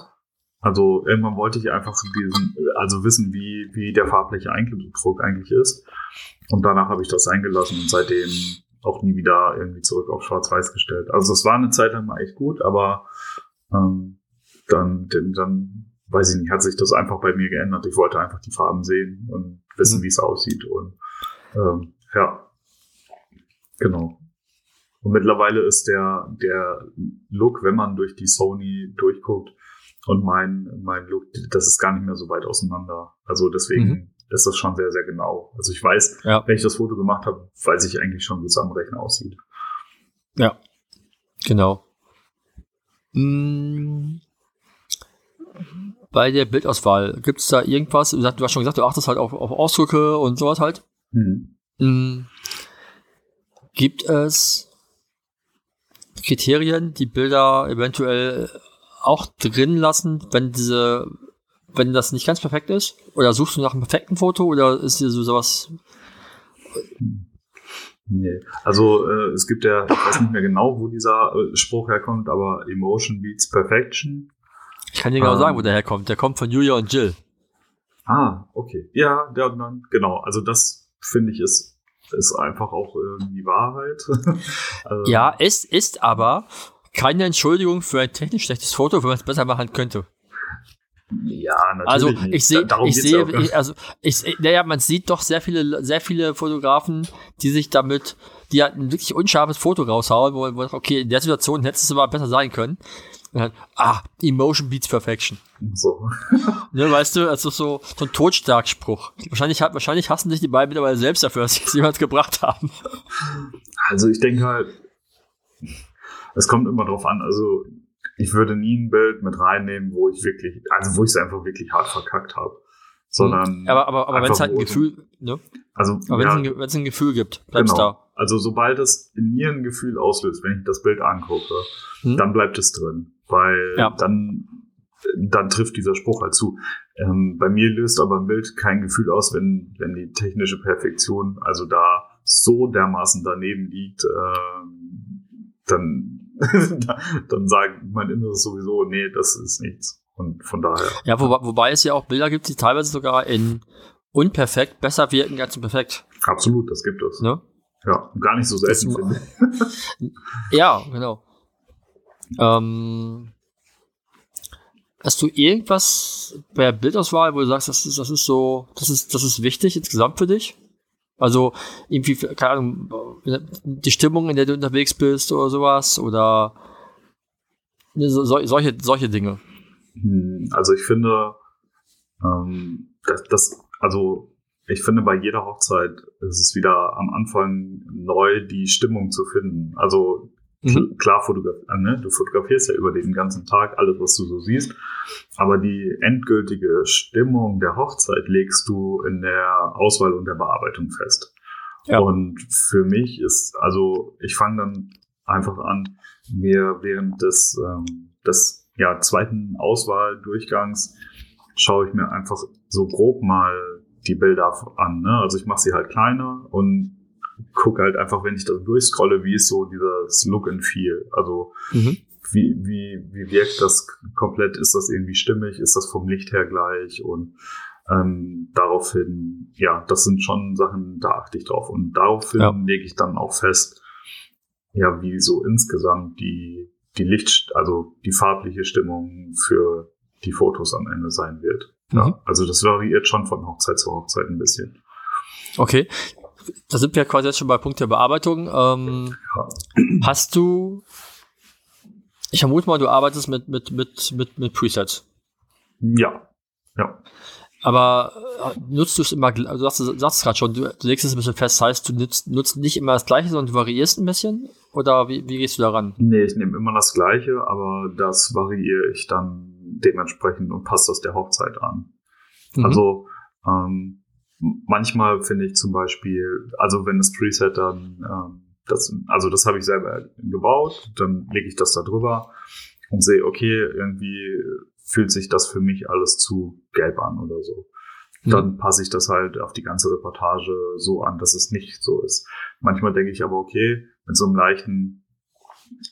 Also irgendwann wollte ich einfach diesen, also wissen, wie, wie der farbliche Eindruck eigentlich ist. Und danach habe ich das eingelassen und seitdem auch nie wieder irgendwie zurück auf Schwarz-Weiß gestellt. Also es war eine Zeit lang mal echt gut, aber ähm, dann, dann, weiß ich nicht, hat sich das einfach bei mir geändert. Ich wollte einfach die Farben sehen und wissen, mhm. wie es aussieht. Und ähm, ja, genau. Und mittlerweile ist der, der Look, wenn man durch die Sony durchguckt und mein, mein Look, das ist gar nicht mehr so weit auseinander. Also deswegen mhm. ist das schon sehr, sehr genau. Also ich weiß, ja. wenn ich das Foto gemacht habe, weiß ich eigentlich schon, wie es am Rechner aussieht. Ja, genau. Hm. Bei der Bildauswahl, gibt es da irgendwas? Du hast schon gesagt, du achtest halt auf, auf Ausdrücke und sowas halt. Mhm. Hm. Gibt es Kriterien, die Bilder eventuell auch drin lassen, wenn diese, wenn das nicht ganz perfekt ist? Oder suchst du nach einem perfekten Foto oder ist dir so sowas? Nee. Also äh, es gibt ja, ich weiß nicht mehr genau, wo dieser äh, Spruch herkommt, aber Emotion beats Perfection. Ich kann dir genau ähm, sagen, wo der herkommt. Der kommt von Julia und Jill. Ah, okay. Ja, der, dann, genau. Also das finde ich ist ist einfach auch irgendwie Wahrheit. [laughs] also, ja, es ist aber keine Entschuldigung für ein technisch schlechtes Foto, wenn man es besser machen könnte. Ja, natürlich. Also ich sehe, ich sehe, ich, also ich, naja, man sieht doch sehr viele, sehr viele Fotografen, die sich damit, die halt ein wirklich unscharfes Foto raushauen, wo, wo okay, in der Situation hättest du es aber besser sein können. Dann, ah, Emotion beats Perfection. So. [laughs] ne, weißt du, also so, so ein Totstarkspruch. Wahrscheinlich, wahrscheinlich hassen sich die beiden mittlerweile selbst dafür, dass sie es jemals gebracht haben. Also ich denke halt, es kommt immer drauf an. Also ich würde nie ein Bild mit reinnehmen, wo ich wirklich, also wo ich es einfach wirklich hart verkackt habe. Sondern. Mhm. Aber, aber, aber wenn es halt ein Gefühl, ne? Also, aber wenn ja, es ein, ein, Gefühl gibt, bleibst genau. da. Also sobald es in mir ein Gefühl auslöst, wenn ich das Bild angucke, hm. dann bleibt es drin. Weil ja. dann, dann trifft dieser Spruch halt zu. Ähm, bei mir löst aber ein Bild kein Gefühl aus, wenn, wenn die technische Perfektion also da so dermaßen daneben liegt, äh, dann [laughs] dann sagt mein Inneres sowieso, nee, das ist nichts. Und von daher. Ja, wo, wobei es ja auch Bilder gibt, die teilweise sogar in unperfekt besser wirken als in perfekt. Absolut, das gibt es. Ne? Ja, gar nicht so selten, finde ich. [laughs] ja, genau. Ähm, hast du irgendwas bei Bildauswahl, wo du sagst, das ist, das ist so, das ist, das ist wichtig insgesamt für dich? Also irgendwie, keine Ahnung, die Stimmung, in der du unterwegs bist oder sowas oder so, solche, solche Dinge. Hm, also ich finde, ähm, das, das, also ich finde, bei jeder Hochzeit ist es wieder am Anfang neu, die Stimmung zu finden. Also Mhm. Klar, fotograf äh, ne? du fotografierst ja über den ganzen Tag alles, was du so siehst, aber die endgültige Stimmung der Hochzeit legst du in der Auswahl und der Bearbeitung fest. Ja. Und für mich ist, also ich fange dann einfach an, mir während des, ähm, des ja, zweiten Auswahldurchgangs schaue ich mir einfach so grob mal die Bilder an. Ne? Also ich mache sie halt kleiner und gucke halt einfach, wenn ich da durchscrolle, wie ist so dieses Look and Feel. Also mhm. wie, wie, wie wirkt das komplett? Ist das irgendwie stimmig? Ist das vom Licht her gleich? Und ähm, daraufhin, ja, das sind schon Sachen, da achte ich drauf. Und daraufhin ja. lege ich dann auch fest, ja, wie so insgesamt die, die Licht, also die farbliche Stimmung für die Fotos am Ende sein wird. Ja, mhm. also das variiert schon von Hochzeit zu Hochzeit ein bisschen. Okay da sind wir quasi jetzt schon bei Punkt der Bearbeitung. Ähm, ja. Hast du, ich vermute mal, du arbeitest mit, mit, mit, mit, mit Presets. Ja. Ja. Aber äh, nutzt du es immer, also du sagst, sagst es gerade schon, du, legst es ein bisschen fest, heißt, du nutzt, nutzt nicht immer das Gleiche, sondern du variierst ein bisschen? Oder wie, wie gehst du daran? Nee, ich nehme immer das Gleiche, aber das variiere ich dann dementsprechend und passe das der Hochzeit an. Mhm. Also, ähm, manchmal finde ich zum Beispiel, also wenn das Preset dann, ähm, das, also das habe ich selber gebaut, dann lege ich das da drüber und sehe, okay, irgendwie fühlt sich das für mich alles zu gelb an oder so. Mhm. Dann passe ich das halt auf die ganze Reportage so an, dass es nicht so ist. Manchmal denke ich aber, okay, mit so einem leichten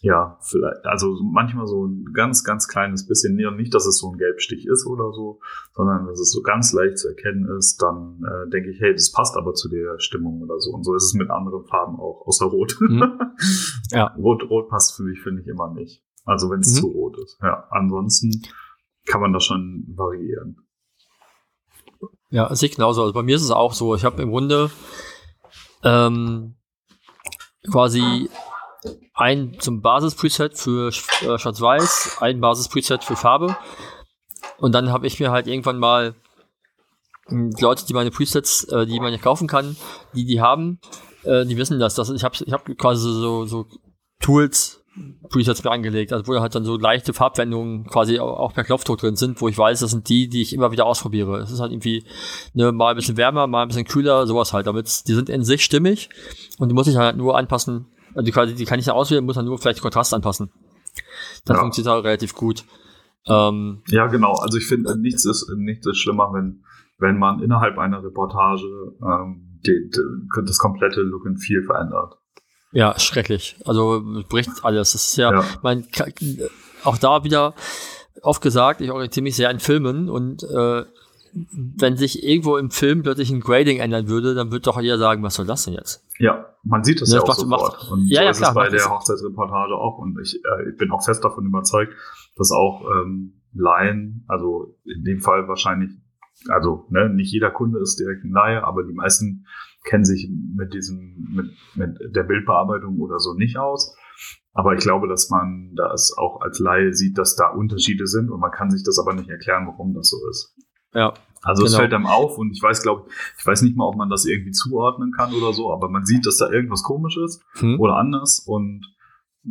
ja, vielleicht, also manchmal so ein ganz, ganz kleines bisschen näher, nicht, dass es so ein Gelbstich ist oder so, sondern dass es so ganz leicht zu erkennen ist, dann äh, denke ich, hey, das passt aber zu der Stimmung oder so. Und so ist es mit anderen Farben auch, außer Rot. Mhm. [laughs] Ja. Rot, Rot passt für mich, finde ich, immer nicht. Also wenn es Mhm. zu rot ist. Ja, ansonsten kann man das schon variieren. Ja, sehe ich genauso. Also bei mir ist es auch so. Ich habe im Grunde ähm, quasi ein zum Basis-Preset für äh, Schwarz-Weiß, ein Basis-Preset für Farbe. Und dann habe ich mir halt irgendwann mal die Leute, die meine Presets, äh, die man ja kaufen kann, die die haben, äh, die wissen das. das ich habe ich hab quasi so, so Tools, Presets mir angelegt, also wo halt dann so leichte Farbwendungen quasi au- auch per Knopfdruck drin sind, wo ich weiß, das sind die, die ich immer wieder ausprobiere. Es ist halt irgendwie ne, mal ein bisschen wärmer, mal ein bisschen kühler, sowas halt. Damit die sind in sich stimmig und die muss ich halt nur anpassen. Also die, quasi- die kann ich ja auswählen, muss dann nur vielleicht Kontrast anpassen. Das Ja. funktioniert halt relativ gut. Ähm, Ja, genau. Also ich finde, nichts ist, nichts ist schlimmer, wenn, wenn man innerhalb einer Reportage ähm, die, die, das komplette Look and Feel verändert. ja, schrecklich. Also bricht alles. Das ist ja, Ja. mein, auch da wieder oft gesagt, ich orientiere mich sehr an Filmen und äh, wenn sich irgendwo im Film plötzlich ein Grading ändern würde, dann würde doch jeder sagen, was soll das denn jetzt? Ja, man sieht es Ja, ja, das auch macht- sofort. und ja, so ja, ist klar, es bei der. Hochzeitsreportage auch. Und ich, äh, ich bin auch fest davon überzeugt, dass auch ähm, Laien, also in dem Fall wahrscheinlich, also ne, nicht jeder Kunde ist direkt ein Laie, aber die meisten kennen sich mit diesem, mit, mit der Bildbearbeitung oder so nicht aus. Aber ich glaube, dass man das auch als Laie sieht, dass da Unterschiede sind und man kann sich das aber nicht erklären, warum das so ist. Ja, Also es Genau. fällt einem auf und ich weiß, glaube ich, weiß nicht mal, ob man das irgendwie zuordnen kann oder so, aber man sieht, dass da irgendwas komisch ist hm. oder anders und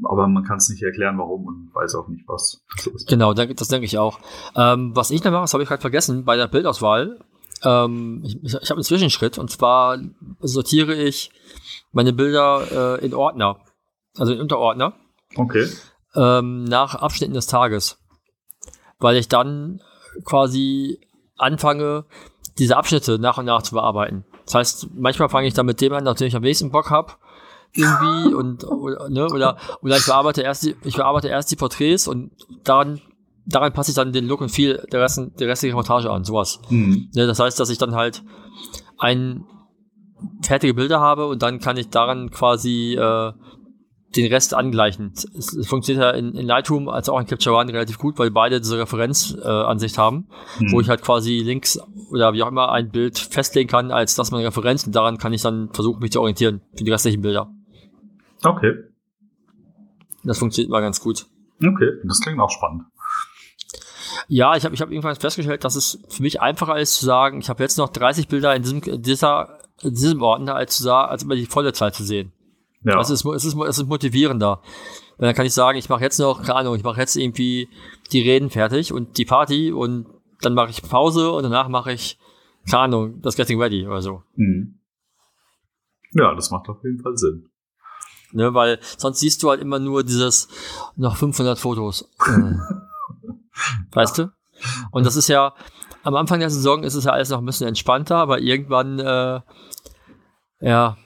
aber man kann es nicht erklären, warum und weiß auch nicht, was. Genau, das denke ich auch. Ähm, was ich noch mache, das habe ich gerade vergessen, bei der Bildauswahl. Ähm, ich ich, ich habe einen Zwischenschritt und zwar sortiere ich meine Bilder äh, in Ordner, also in Unterordner, Okay. ähm, nach Abschnitten des Tages. Weil ich dann quasi anfange, diese Abschnitte nach und nach zu bearbeiten. Das heißt, manchmal fange ich dann mit dem an, den ich am wenigsten Bock habe. Irgendwie [laughs] und oder, ne, oder, oder ich bearbeite erst die, ich bearbeite erst die Porträts und daran, daran passe ich dann den Look und Feel der, Rest, der restlichen Reportage an, sowas. Mhm. Ne, das heißt, dass ich dann halt ein fertige Bilder habe und dann kann ich daran quasi äh, den Rest angleichen. Es, es funktioniert ja in, in Lightroom als auch in Capture One relativ gut, weil beide diese Referenzansicht äh, haben, Mhm. wo ich halt quasi links oder wie auch immer ein Bild festlegen kann, als das meine Referenz und daran kann ich dann versuchen, mich zu orientieren für die restlichen Bilder. Okay. Das funktioniert immer ganz gut. Okay. Das klingt auch spannend. Ja, ich habe ich hab irgendwann festgestellt, dass es für mich einfacher ist zu sagen, ich habe jetzt noch 30 Bilder in diesem, dieser, in diesem Ordner, als, zu sagen, als immer die volle Zeit zu sehen. Ja. Es, ist, es, ist, es ist motivierender. Weil dann kann ich sagen, ich mache jetzt noch, keine Ahnung, ich mache jetzt irgendwie die Reden fertig und die Party und dann mache ich Pause und danach mache ich, keine Ahnung, das Getting Ready oder so. Mhm. Ja, das macht auf jeden Fall Sinn. Ne, weil sonst siehst du halt immer nur dieses noch 500 Fotos. Äh. [laughs] weißt du? Und das ist ja, am Anfang der Saison ist es ja alles noch ein bisschen entspannter, aber irgendwann, äh, ja,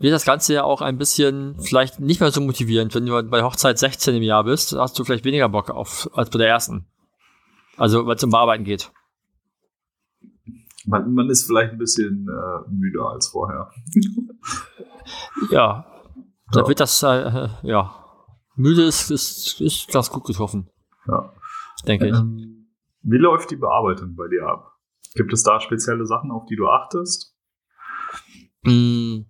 wird das Ganze ja auch ein bisschen vielleicht nicht mehr so motivierend. Wenn du bei Hochzeit 16 im Jahr bist, hast du vielleicht weniger Bock auf als bei der ersten. Also, weil es um Bearbeiten geht. Man, man ist vielleicht ein bisschen äh, müder als vorher. [laughs] Ja, da Ja. wird das, äh, ja, müde ist, ist, ist ganz gut getroffen, Ja. denke ich. Ähm, wie läuft die Bearbeitung bei dir ab? Gibt es da spezielle Sachen, auf die du achtest? Mm.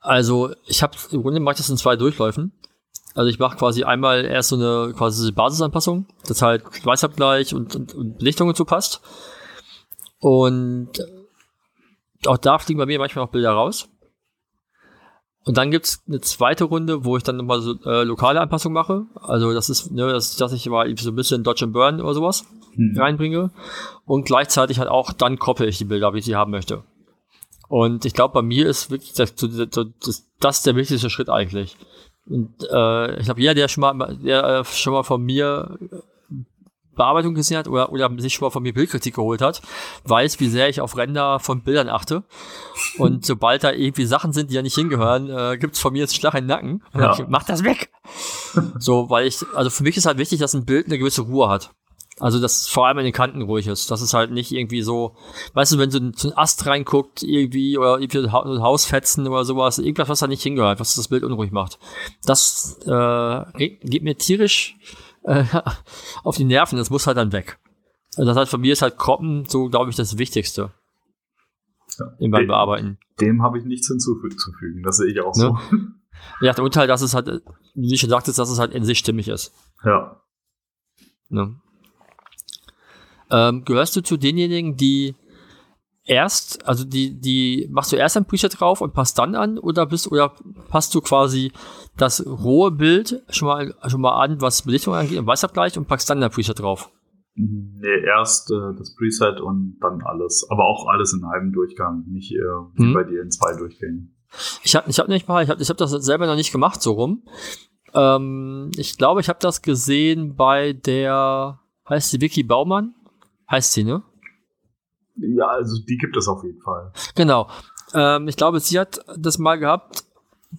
Also, ich habe im Grunde mache ich das in zwei Durchläufen. Also ich mache quasi einmal erst so eine quasi Basisanpassung, dass halt Weißabgleich und, und, und Belichtung und so passt. Und auch da fliegen bei mir manchmal noch Bilder raus. Und dann gibt's eine zweite Runde, wo ich dann nochmal so äh, lokale Anpassungen mache. Also das ist, ne, das, dass ich mal so ein bisschen Dodge and Burn oder sowas Hm. reinbringe. Und gleichzeitig halt auch dann koppel ich die Bilder, wie ich sie haben möchte. Und ich glaube, bei mir ist wirklich das, das, das, der wichtigste Schritt eigentlich. Und äh, ich glaube, jeder, der schon mal, der äh, schon mal von mir Bearbeitung gesehen hat oder, oder sich schon mal von mir Bildkritik geholt hat, weiß, wie sehr ich auf Ränder von Bildern achte. Und sobald da irgendwie Sachen sind, die ja nicht hingehören, äh, gibt's von mir jetzt Schlag in den Nacken. Ja. ich, mach das weg! so, weil ich, also für mich ist halt wichtig, dass ein Bild eine gewisse Ruhe hat. Also, dass es vor allem in den Kanten ruhig ist. Das ist halt nicht irgendwie so, weißt du, wenn so ein, so ein Ast reinguckt, irgendwie, oder irgendwie ein Hausfetzen oder sowas, irgendwas, was da nicht hingehört, was das Bild unruhig macht. Das äh, geht mir tierisch äh, [laughs] auf die Nerven, das muss halt dann weg. Also das heißt, von mir ist halt Kroppen so, glaube ich, das Wichtigste Ja. im beim Dem- Bearbeiten. Dem habe ich nichts hinzuzufügen. Das sehe ich auch Ne? so. Ja, und halt, dass es halt, wie du schon sagtest, dass es halt in sich stimmig ist. Ja. Ne? Ähm, gehörst du zu denjenigen, die erst, also die, die, machst du erst ein Preset drauf und passt dann an oder bist, oder passt du quasi das rohe Bild schon mal, schon mal an, was Belichtung angeht und Weißabgleich und packst dann ein Preset drauf? Nee, erst äh, das Preset und dann alles. Aber auch alles in einem Durchgang, nicht äh, wie Hm. bei dir in zwei Durchgängen. Ich habe ich hab nicht mal, ich habe ich hab das selber noch nicht gemacht, so rum. Ähm, ich glaube, ich habe das gesehen bei der, heißt sie Vicky Baumann? Heißt sie, ne? Ja, also die gibt es auf jeden Fall. Genau. Ähm, ich glaube, sie hat das mal gehabt,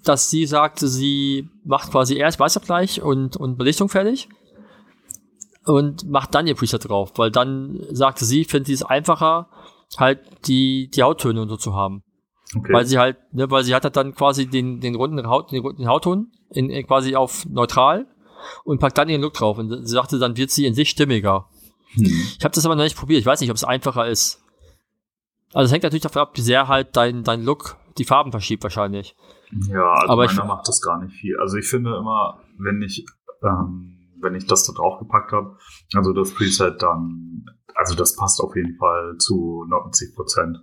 dass sie sagte, sie macht quasi erst Weißabgleich und, und Belichtung fertig und macht dann ihr Preset drauf, weil dann sagte sie, findet sie es einfacher, halt die, die Hauttöne und so zu haben. Okay. Weil sie halt, ne, weil sie hat halt dann quasi den, den runden Haut, den, runden Hautton in, in quasi auf neutral und packt dann ihren Look drauf. Und sie sagte, dann wird sie in sich stimmiger. Hm. Ich habe das aber noch nicht probiert. Ich weiß nicht, ob es einfacher ist. Also es hängt natürlich davon ab, wie sehr halt dein, dein Look die Farben verschiebt wahrscheinlich. Ja, also Aber ich- meiner macht das gar nicht viel. Also ich finde immer, wenn ich, ähm, wenn ich das da drauf gepackt habe, also das Preset dann, also das passt auf jeden Fall zu 90 Prozent.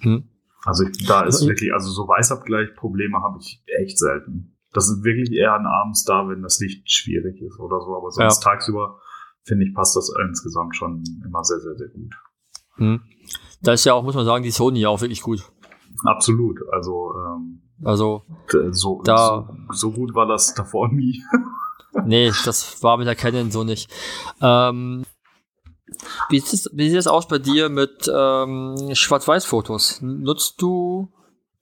Hm. Also ich, da ist Also- wirklich, also so Weißabgleich-Probleme habe ich echt selten. Das ist wirklich eher an abends da, wenn das Licht schwierig ist oder so. Aber sonst tagsüber, finde ich, passt das insgesamt schon immer sehr, sehr, sehr gut. Hm. Da ist ja auch, muss man sagen, die Sony ja auch wirklich gut. Absolut. Also ähm, Also, so, Da- so, so gut war das davor nie. [laughs] nee, das war mit der Canon so nicht. Ähm, wie, es, wie sieht es aus bei dir mit ähm, Schwarz-Weiß-Fotos? Nutzt du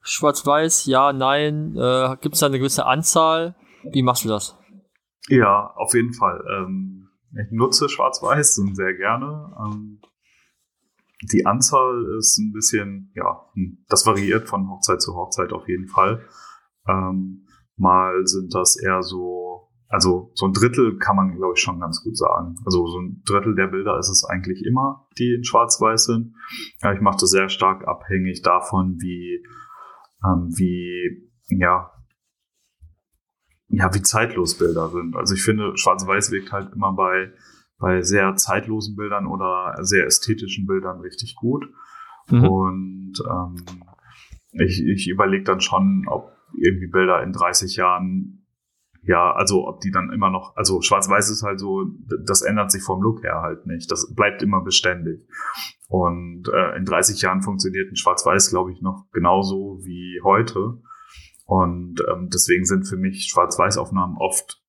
Schwarz-Weiß? Ja, nein? Äh, Gibt es da eine gewisse Anzahl? Wie machst du das? Ja, auf jeden Fall. Ähm, ich nutze Schwarz-Weiß und sehr gerne. Ähm, die Anzahl ist ein bisschen, ja, das variiert von Hochzeit zu Hochzeit auf jeden Fall. Ähm, mal sind das eher so, also so ein Drittel kann man, glaube ich, schon ganz gut sagen. Also so ein Drittel der Bilder ist es eigentlich immer, die in Schwarz-Weiß sind. Ja, ich mache das sehr stark abhängig davon, wie, ähm, wie, ja, ja, wie zeitlos Bilder sind. Also ich finde, Schwarz-Weiß wirkt halt immer bei, bei sehr zeitlosen Bildern oder sehr ästhetischen Bildern richtig gut. Mhm. Und ähm, ich, ich überlege dann schon, ob irgendwie Bilder in 30 Jahren, ja, also ob die dann immer noch, also Schwarz-Weiß ist halt so, das ändert sich vom Look her halt nicht. Das bleibt immer beständig. Und äh, in 30 Jahren funktioniert ein Schwarz-Weiß, glaube ich, noch genauso wie heute. Und ähm, deswegen sind für mich Schwarz-Weiß-Aufnahmen oft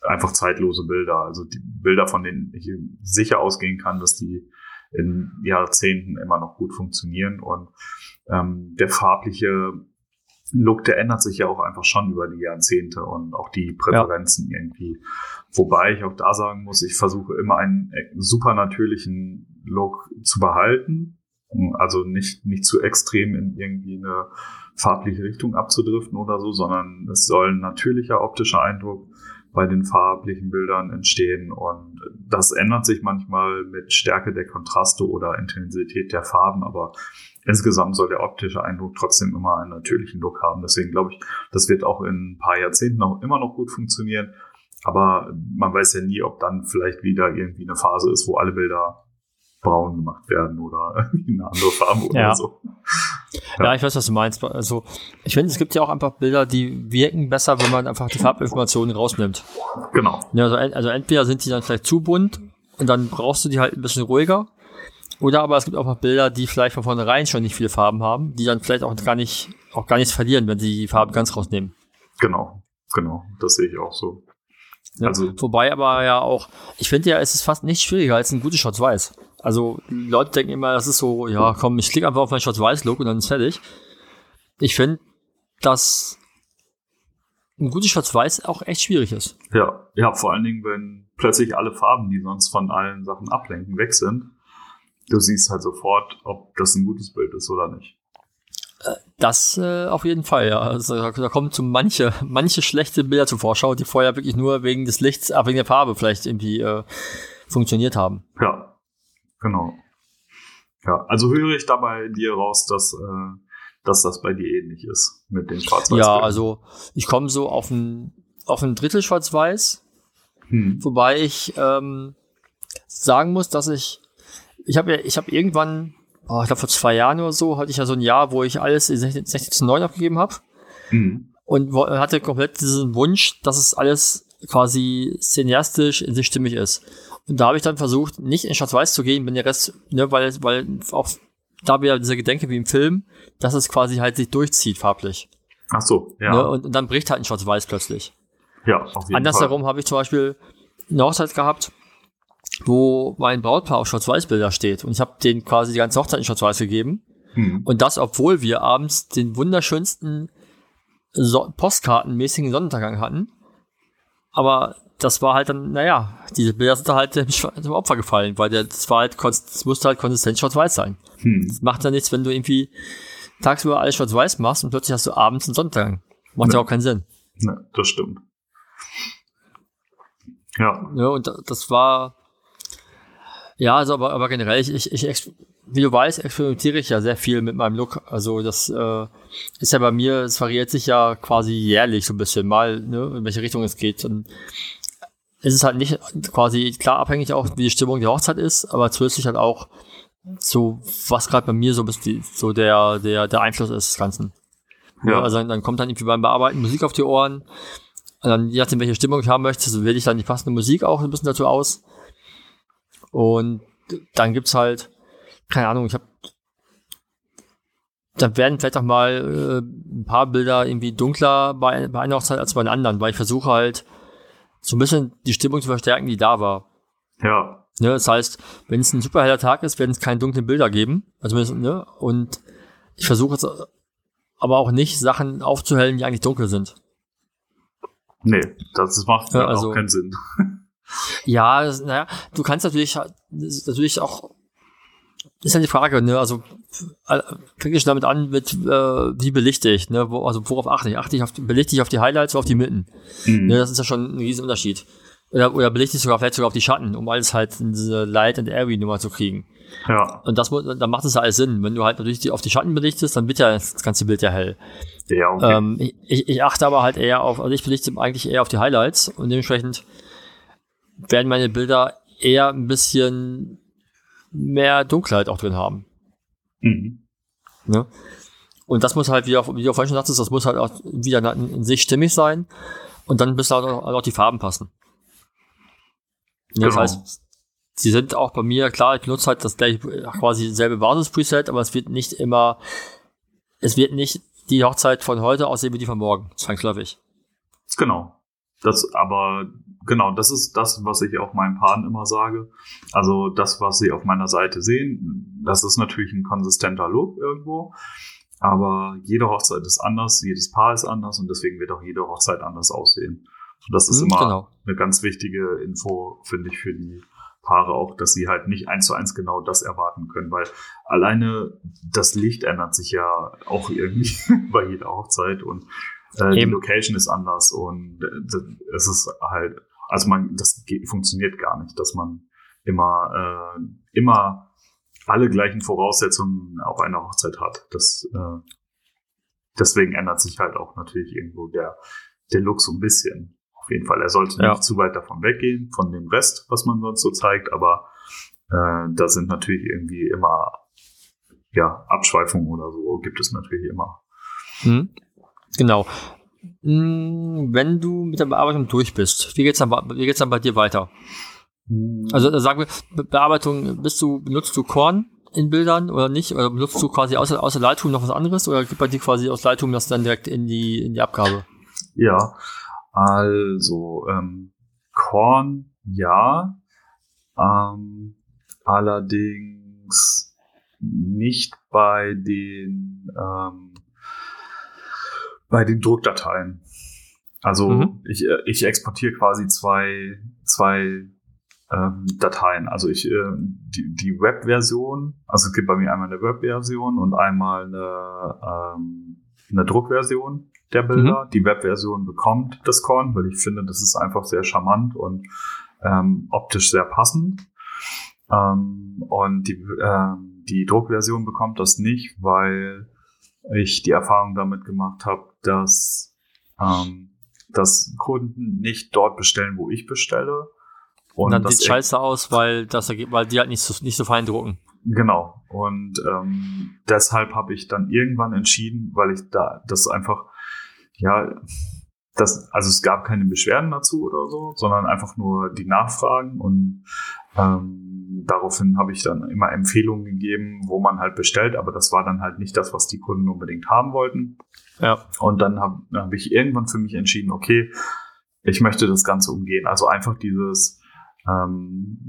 einfach zeitlose Bilder. Also die Bilder, von denen ich sicher ausgehen kann, dass die in Jahrzehnten immer noch gut funktionieren. Und ähm, der farbliche Look, der ändert sich ja auch einfach schon über die Jahrzehnte und auch die Präferenzen irgendwie. Wobei ich auch da sagen muss, ich versuche immer einen äh, super natürlichen Look zu behalten. Also nicht, nicht zu extrem in irgendwie eine farbliche Richtung abzudriften oder so, sondern es soll ein natürlicher optischer Eindruck bei den farblichen Bildern entstehen und das ändert sich manchmal mit Stärke der Kontraste oder Intensität der Farben, aber insgesamt soll der optische Eindruck trotzdem immer einen natürlichen Look haben. Deswegen glaube ich, das wird auch in ein paar Jahrzehnten auch immer noch gut funktionieren, aber man weiß ja nie, ob dann vielleicht wieder irgendwie eine Phase ist, wo alle Bilder braun gemacht werden oder [laughs] eine andere Farbe oder Ja. so. Ja. ich weiß, was du meinst. Also, ich finde, es gibt ja auch einfach Bilder, die wirken besser, wenn man einfach die Farbinformationen rausnimmt. Genau. Ja, also, also entweder sind die dann vielleicht zu bunt und dann brauchst du die halt ein bisschen ruhiger. Oder aber es gibt auch noch Bilder, die vielleicht von vornherein schon nicht viele Farben haben, die dann vielleicht auch gar nicht, auch gar nichts verlieren, wenn sie die Farbe ganz rausnehmen. Genau, genau, das sehe ich auch so. Ja, Also- wobei aber ja auch, ich finde ja, es ist fast nicht schwieriger als ein gutes Schwarz-Weiß. Also die Leute denken immer, das ist so, ja komm, ich klicke einfach auf meinen Schwarz-Weiß-Look und dann ist fertig. Ich finde, dass ein gutes Schwarz-Weiß auch echt schwierig ist. Ja, ja, vor allen Dingen, wenn plötzlich alle Farben, die sonst von allen Sachen ablenken, weg sind. Du siehst halt sofort, ob das ein gutes Bild ist oder nicht. Das äh, auf jeden Fall, ja. Also, da, da kommen so manche, [laughs] manche schlechte Bilder zur Vorschau, die vorher wirklich nur wegen des Lichts, aber wegen der Farbe vielleicht irgendwie äh, funktioniert haben. Ja, genau. Ja, also höre ich dabei dir raus, dass, äh, dass das bei dir ähnlich ist mit den schwarz weiß Ja, also ich komme so auf ein, auf ein Drittel Schwarz-Weiß, Hm. wobei ich ähm, sagen muss, dass ich, ich habe ja, ich habe irgendwann, oh, ich glaube vor zwei Jahren oder so, hatte ich ja so ein Jahr, wo ich alles in 16, 16 zu 9 abgegeben habe. Hm. und hatte komplett diesen Wunsch, dass es alles quasi cineastisch in sich stimmig ist. Und da habe ich dann versucht, nicht in Schwarz-Weiß zu gehen, wenn der Rest, ne, weil, weil auch da wieder dieser Gedanke wie im Film, dass es quasi halt sich durchzieht farblich. Ach so, ja. Ne, und, und dann bricht halt ein Schwarz-Weiß plötzlich. ja, auf jeden Andersherum habe ich zum Beispiel eine Hochzeit gehabt, wo mein Brautpaar auf Schwarz-Weiß-Bilder steht. Und ich habe denen quasi die ganze Hochzeit in Schwarz-Weiß gegeben. Hm. Und das, obwohl wir abends den wunderschönsten so Postkartenmäßigen Sonnenuntergang hatten. Aber das war halt dann, naja, diese Bilder sind da halt dem dem Opfer gefallen, weil der, das war halt, das musste halt konsistent schwarz-weiß sein. Hm. Das macht ja nichts, wenn du irgendwie tagsüber alles schwarz-weiß machst und plötzlich hast du abends einen Sonnenuntergang. Macht ja, Ja. auch keinen Sinn. Ne, das stimmt. Ja, Ja, und da- das war, ja, also aber, aber generell, ich, ich, ich, wie du weißt, experimentiere ich ja sehr viel mit meinem Look. Also das äh, ist ja bei mir, es variiert sich ja quasi jährlich so ein bisschen mal, ne, in welche Richtung es geht. Und es ist halt nicht quasi klar abhängig auch, wie die Stimmung der Hochzeit ist, aber zusätzlich halt auch so, was gerade bei mir so, bis die, so der, der, der Einfluss ist des Ganzen. Ja. Also dann, dann kommt dann irgendwie beim Bearbeiten Musik auf die Ohren. Und dann, je nachdem, welche Stimmung ich haben möchte, so wähle ich dann die passende Musik auch ein bisschen dazu aus. Und dann gibt's halt, keine Ahnung, ich habe dann werden vielleicht auch mal äh, ein paar Bilder irgendwie dunkler bei, bei einer Hochzeit als bei einer anderen, weil ich versuche halt so ein bisschen die Stimmung zu verstärken, die da war. ja, Ne, das heißt, wenn es ein super heller Tag ist, werden es keine dunklen Bilder geben. Also, ne, und ich versuche jetzt aber auch nicht, Sachen aufzuhellen, die eigentlich dunkel sind. nee, das macht Ja, also- auch keinen Sinn. [laughs] Ja, naja, du kannst natürlich, natürlich auch, ist ja die Frage, ne, also, äh, fängt ich damit an mit, äh, wie belichte ich, ne, wo, also worauf achte ich? Achte ich auf, belichte ich auf die Highlights oder auf die Mitten? Hm. Ne, das ist ja schon ein riesen Unterschied. Oder, oder belichte ich sogar vielleicht sogar auf die Schatten, um alles halt in diese Light and Airy Nummer zu kriegen. Ja, Und das, mu- dann macht es ja alles Sinn. Wenn du halt natürlich die, auf die Schatten belichtest, dann wird ja das ganze Bild ja hell. ja, okay. Ähm, ich, ich achte aber halt eher auf, also ich belichte eigentlich eher auf die Highlights und dementsprechend werden meine Bilder eher ein bisschen mehr Dunkelheit auch drin haben. Mhm. Ne? Und das muss halt, wie, auch, wie du vorhin schon sagtest, das muss halt auch wieder in, sich stimmig sein und dann müssen halt auch, auch die Farben passen. Ja, Das Genau. heißt, sie sind auch bei mir, klar, ich benutze halt das gleiche, quasi selbe Basis-Preset, aber es wird nicht immer, es wird nicht die Hochzeit von heute aussehen wie die von morgen, zwangsläufig. Genau. Das, aber genau, das ist das, was ich auch meinen Paaren immer sage. Also das, was sie auf meiner Seite sehen, das ist natürlich ein konsistenter Look irgendwo. Aber jede Hochzeit ist anders, jedes Paar ist anders und deswegen wird auch jede Hochzeit anders aussehen. Und das ist Hm, immer genau. eine ganz wichtige Info, finde ich, für die Paare auch, dass sie halt nicht eins zu eins genau das erwarten können, weil alleine das Licht ändert sich ja auch irgendwie [laughs] bei jeder Hochzeit und äh, die. Location ist anders und äh, es ist halt, also man, das geht, funktioniert gar nicht, dass man immer, äh, immer alle gleichen Voraussetzungen auf einer Hochzeit hat. Das, äh, deswegen ändert sich halt auch natürlich irgendwo der, der Look so ein bisschen. Auf jeden Fall. Er sollte Ja. nicht zu weit davon weggehen, von dem Rest, was man sonst so zeigt, aber äh, da sind natürlich irgendwie immer ja, Abschweifungen oder so gibt es natürlich immer. Hm? Genau. Hm, Wenn du mit der Bearbeitung durch bist, wie geht's dann, wie geht's dann bei dir weiter? Also äh, sagen wir, Be- Bearbeitung, bist du, benutzt du Korn in Bildern oder nicht? Oder benutzt du quasi außer, außer Lightroom noch was anderes? Oder gibt bei dir quasi aus Lightroom das dann direkt in die, in die Abgabe? Ja, also ähm, Korn, ja. Ähm, allerdings nicht bei den ähm, bei den Druckdateien. Also Mhm. ich, äh, ich exportiere quasi zwei, zwei ähm, Dateien. Also ich äh, die, die Web-Version, also es gibt bei mir einmal eine Web-Version und einmal eine, ähm, eine Druckversion der Bilder. Die Web-Version bekommt das Korn, weil ich finde, das ist einfach sehr charmant und ähm, optisch sehr passend. Ähm, und die, ähm, die Druckversion bekommt das nicht, weil ich die Erfahrung damit gemacht habe, dass, ähm, dass Kunden nicht dort bestellen, wo ich bestelle. Und dann das sieht scheiße aus, weil das weil die halt nicht so, nicht so fein drucken. Genau. Und ähm, deshalb habe ich dann irgendwann entschieden, weil ich da das einfach, ja, das, also es gab keine Beschwerden dazu oder so, sondern einfach nur die Nachfragen und ähm, daraufhin habe ich dann immer Empfehlungen gegeben, wo man halt bestellt, aber das war dann halt nicht das, was die Kunden unbedingt haben wollten. Ja. Und dann habe hab ich irgendwann für mich entschieden, okay, ich möchte das Ganze umgehen. Also einfach dieses, ähm,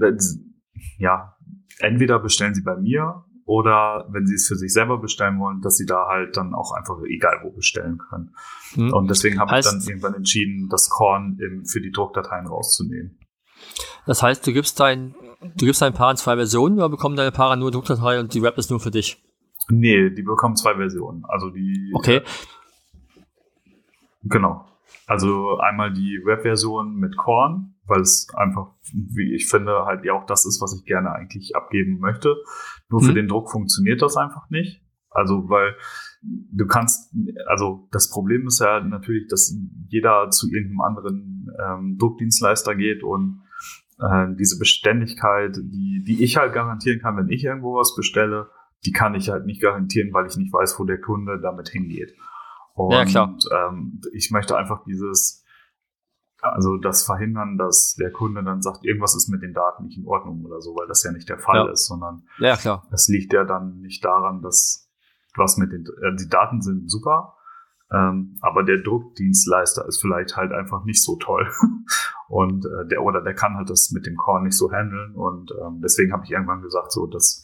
ja, entweder bestellen sie bei mir oder wenn sie es für sich selber bestellen wollen, dass sie da halt dann auch einfach egal wo bestellen können. Hm. Und deswegen habe ich dann irgendwann entschieden, das Korn im, für die Druckdateien rauszunehmen. Das heißt, du gibst dein, du gibst dein Paar in zwei Versionen oder bekommen deine Paare nur Druckdatei und die Web ist nur für dich? Nee, die bekommen zwei Versionen. Also die Okay. Genau. Also einmal die Web-Version mit Korn, weil es einfach, wie ich finde, halt ja auch das ist, was ich gerne eigentlich abgeben möchte. Nur für Mhm. den Druck funktioniert das einfach nicht. Also, weil du kannst, also das Problem ist ja natürlich, dass jeder zu irgendeinem anderen ähm, Druckdienstleister geht und äh, diese Beständigkeit, die, die ich halt garantieren kann, wenn ich irgendwo was bestelle, die kann ich halt nicht garantieren, weil ich nicht weiß, wo der Kunde damit hingeht. Und Ja, klar. Ähm, ich möchte einfach dieses, also das verhindern, dass der Kunde dann sagt, irgendwas ist mit den Daten nicht in Ordnung oder so, weil das ja nicht der Fall Ja. ist, sondern Ja, klar. es liegt ja dann nicht daran, dass was mit den, äh, die Daten sind super, ähm, aber der Druckdienstleister ist vielleicht halt einfach nicht so toll. [laughs] Und äh, der oder der kann halt das mit dem Korn nicht so handeln. Und ähm, deswegen habe ich irgendwann gesagt, so, das,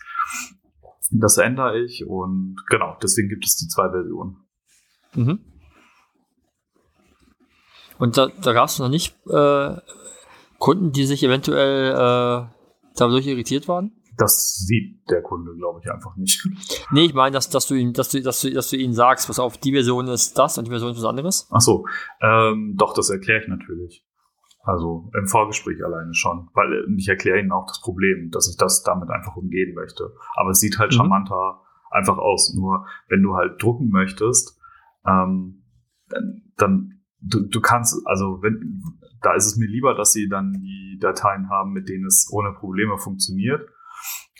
das ändere ich. Und genau, deswegen gibt es die zwei Versionen. Mhm. Und da, da gab es noch nicht äh, Kunden, die sich eventuell äh, dadurch irritiert waren? Das sieht der Kunde, glaube ich, einfach nicht. Nee, ich meine, dass, dass du ihn, dass du, dass du, dass du ihnen sagst, pass auf, die Version ist das und die Version ist was anderes. Ach so, ähm, doch, das erkläre ich natürlich. Also im Vorgespräch alleine schon, weil äh, ich erkläre ihnen auch das Problem, dass ich das damit einfach umgehen möchte. Aber es sieht halt Mhm. charmanter einfach aus. Nur wenn du halt drucken möchtest, ähm, dann, du, du kannst, also wenn, da ist es mir lieber, dass sie dann die Dateien haben, mit denen es ohne Probleme funktioniert,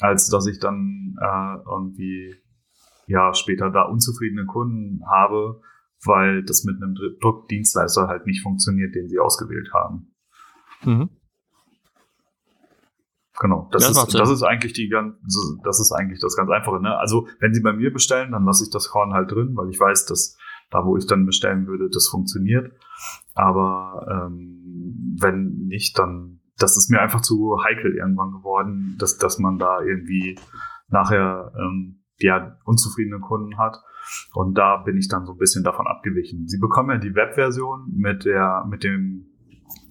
als dass ich dann äh, irgendwie ja später da unzufriedene Kunden habe, weil das mit einem Dr- Druckdienstleister halt nicht funktioniert, den sie ausgewählt haben. Mhm. Genau, das, Ja, ist, das ist eigentlich die ganz, das ist eigentlich das ganz einfache. Ne? Also wenn sie bei mir bestellen, dann lasse ich das Korn halt drin, weil ich weiß, dass da, wo ich dann bestellen würde, das funktioniert. Aber ähm, wenn nicht, dann das ist mir einfach zu heikel irgendwann geworden, dass dass man da irgendwie nachher ähm, ja unzufriedene Kunden hat. Und da bin ich dann so ein bisschen davon abgewichen. Sie bekommen ja die Webversion mit der mit dem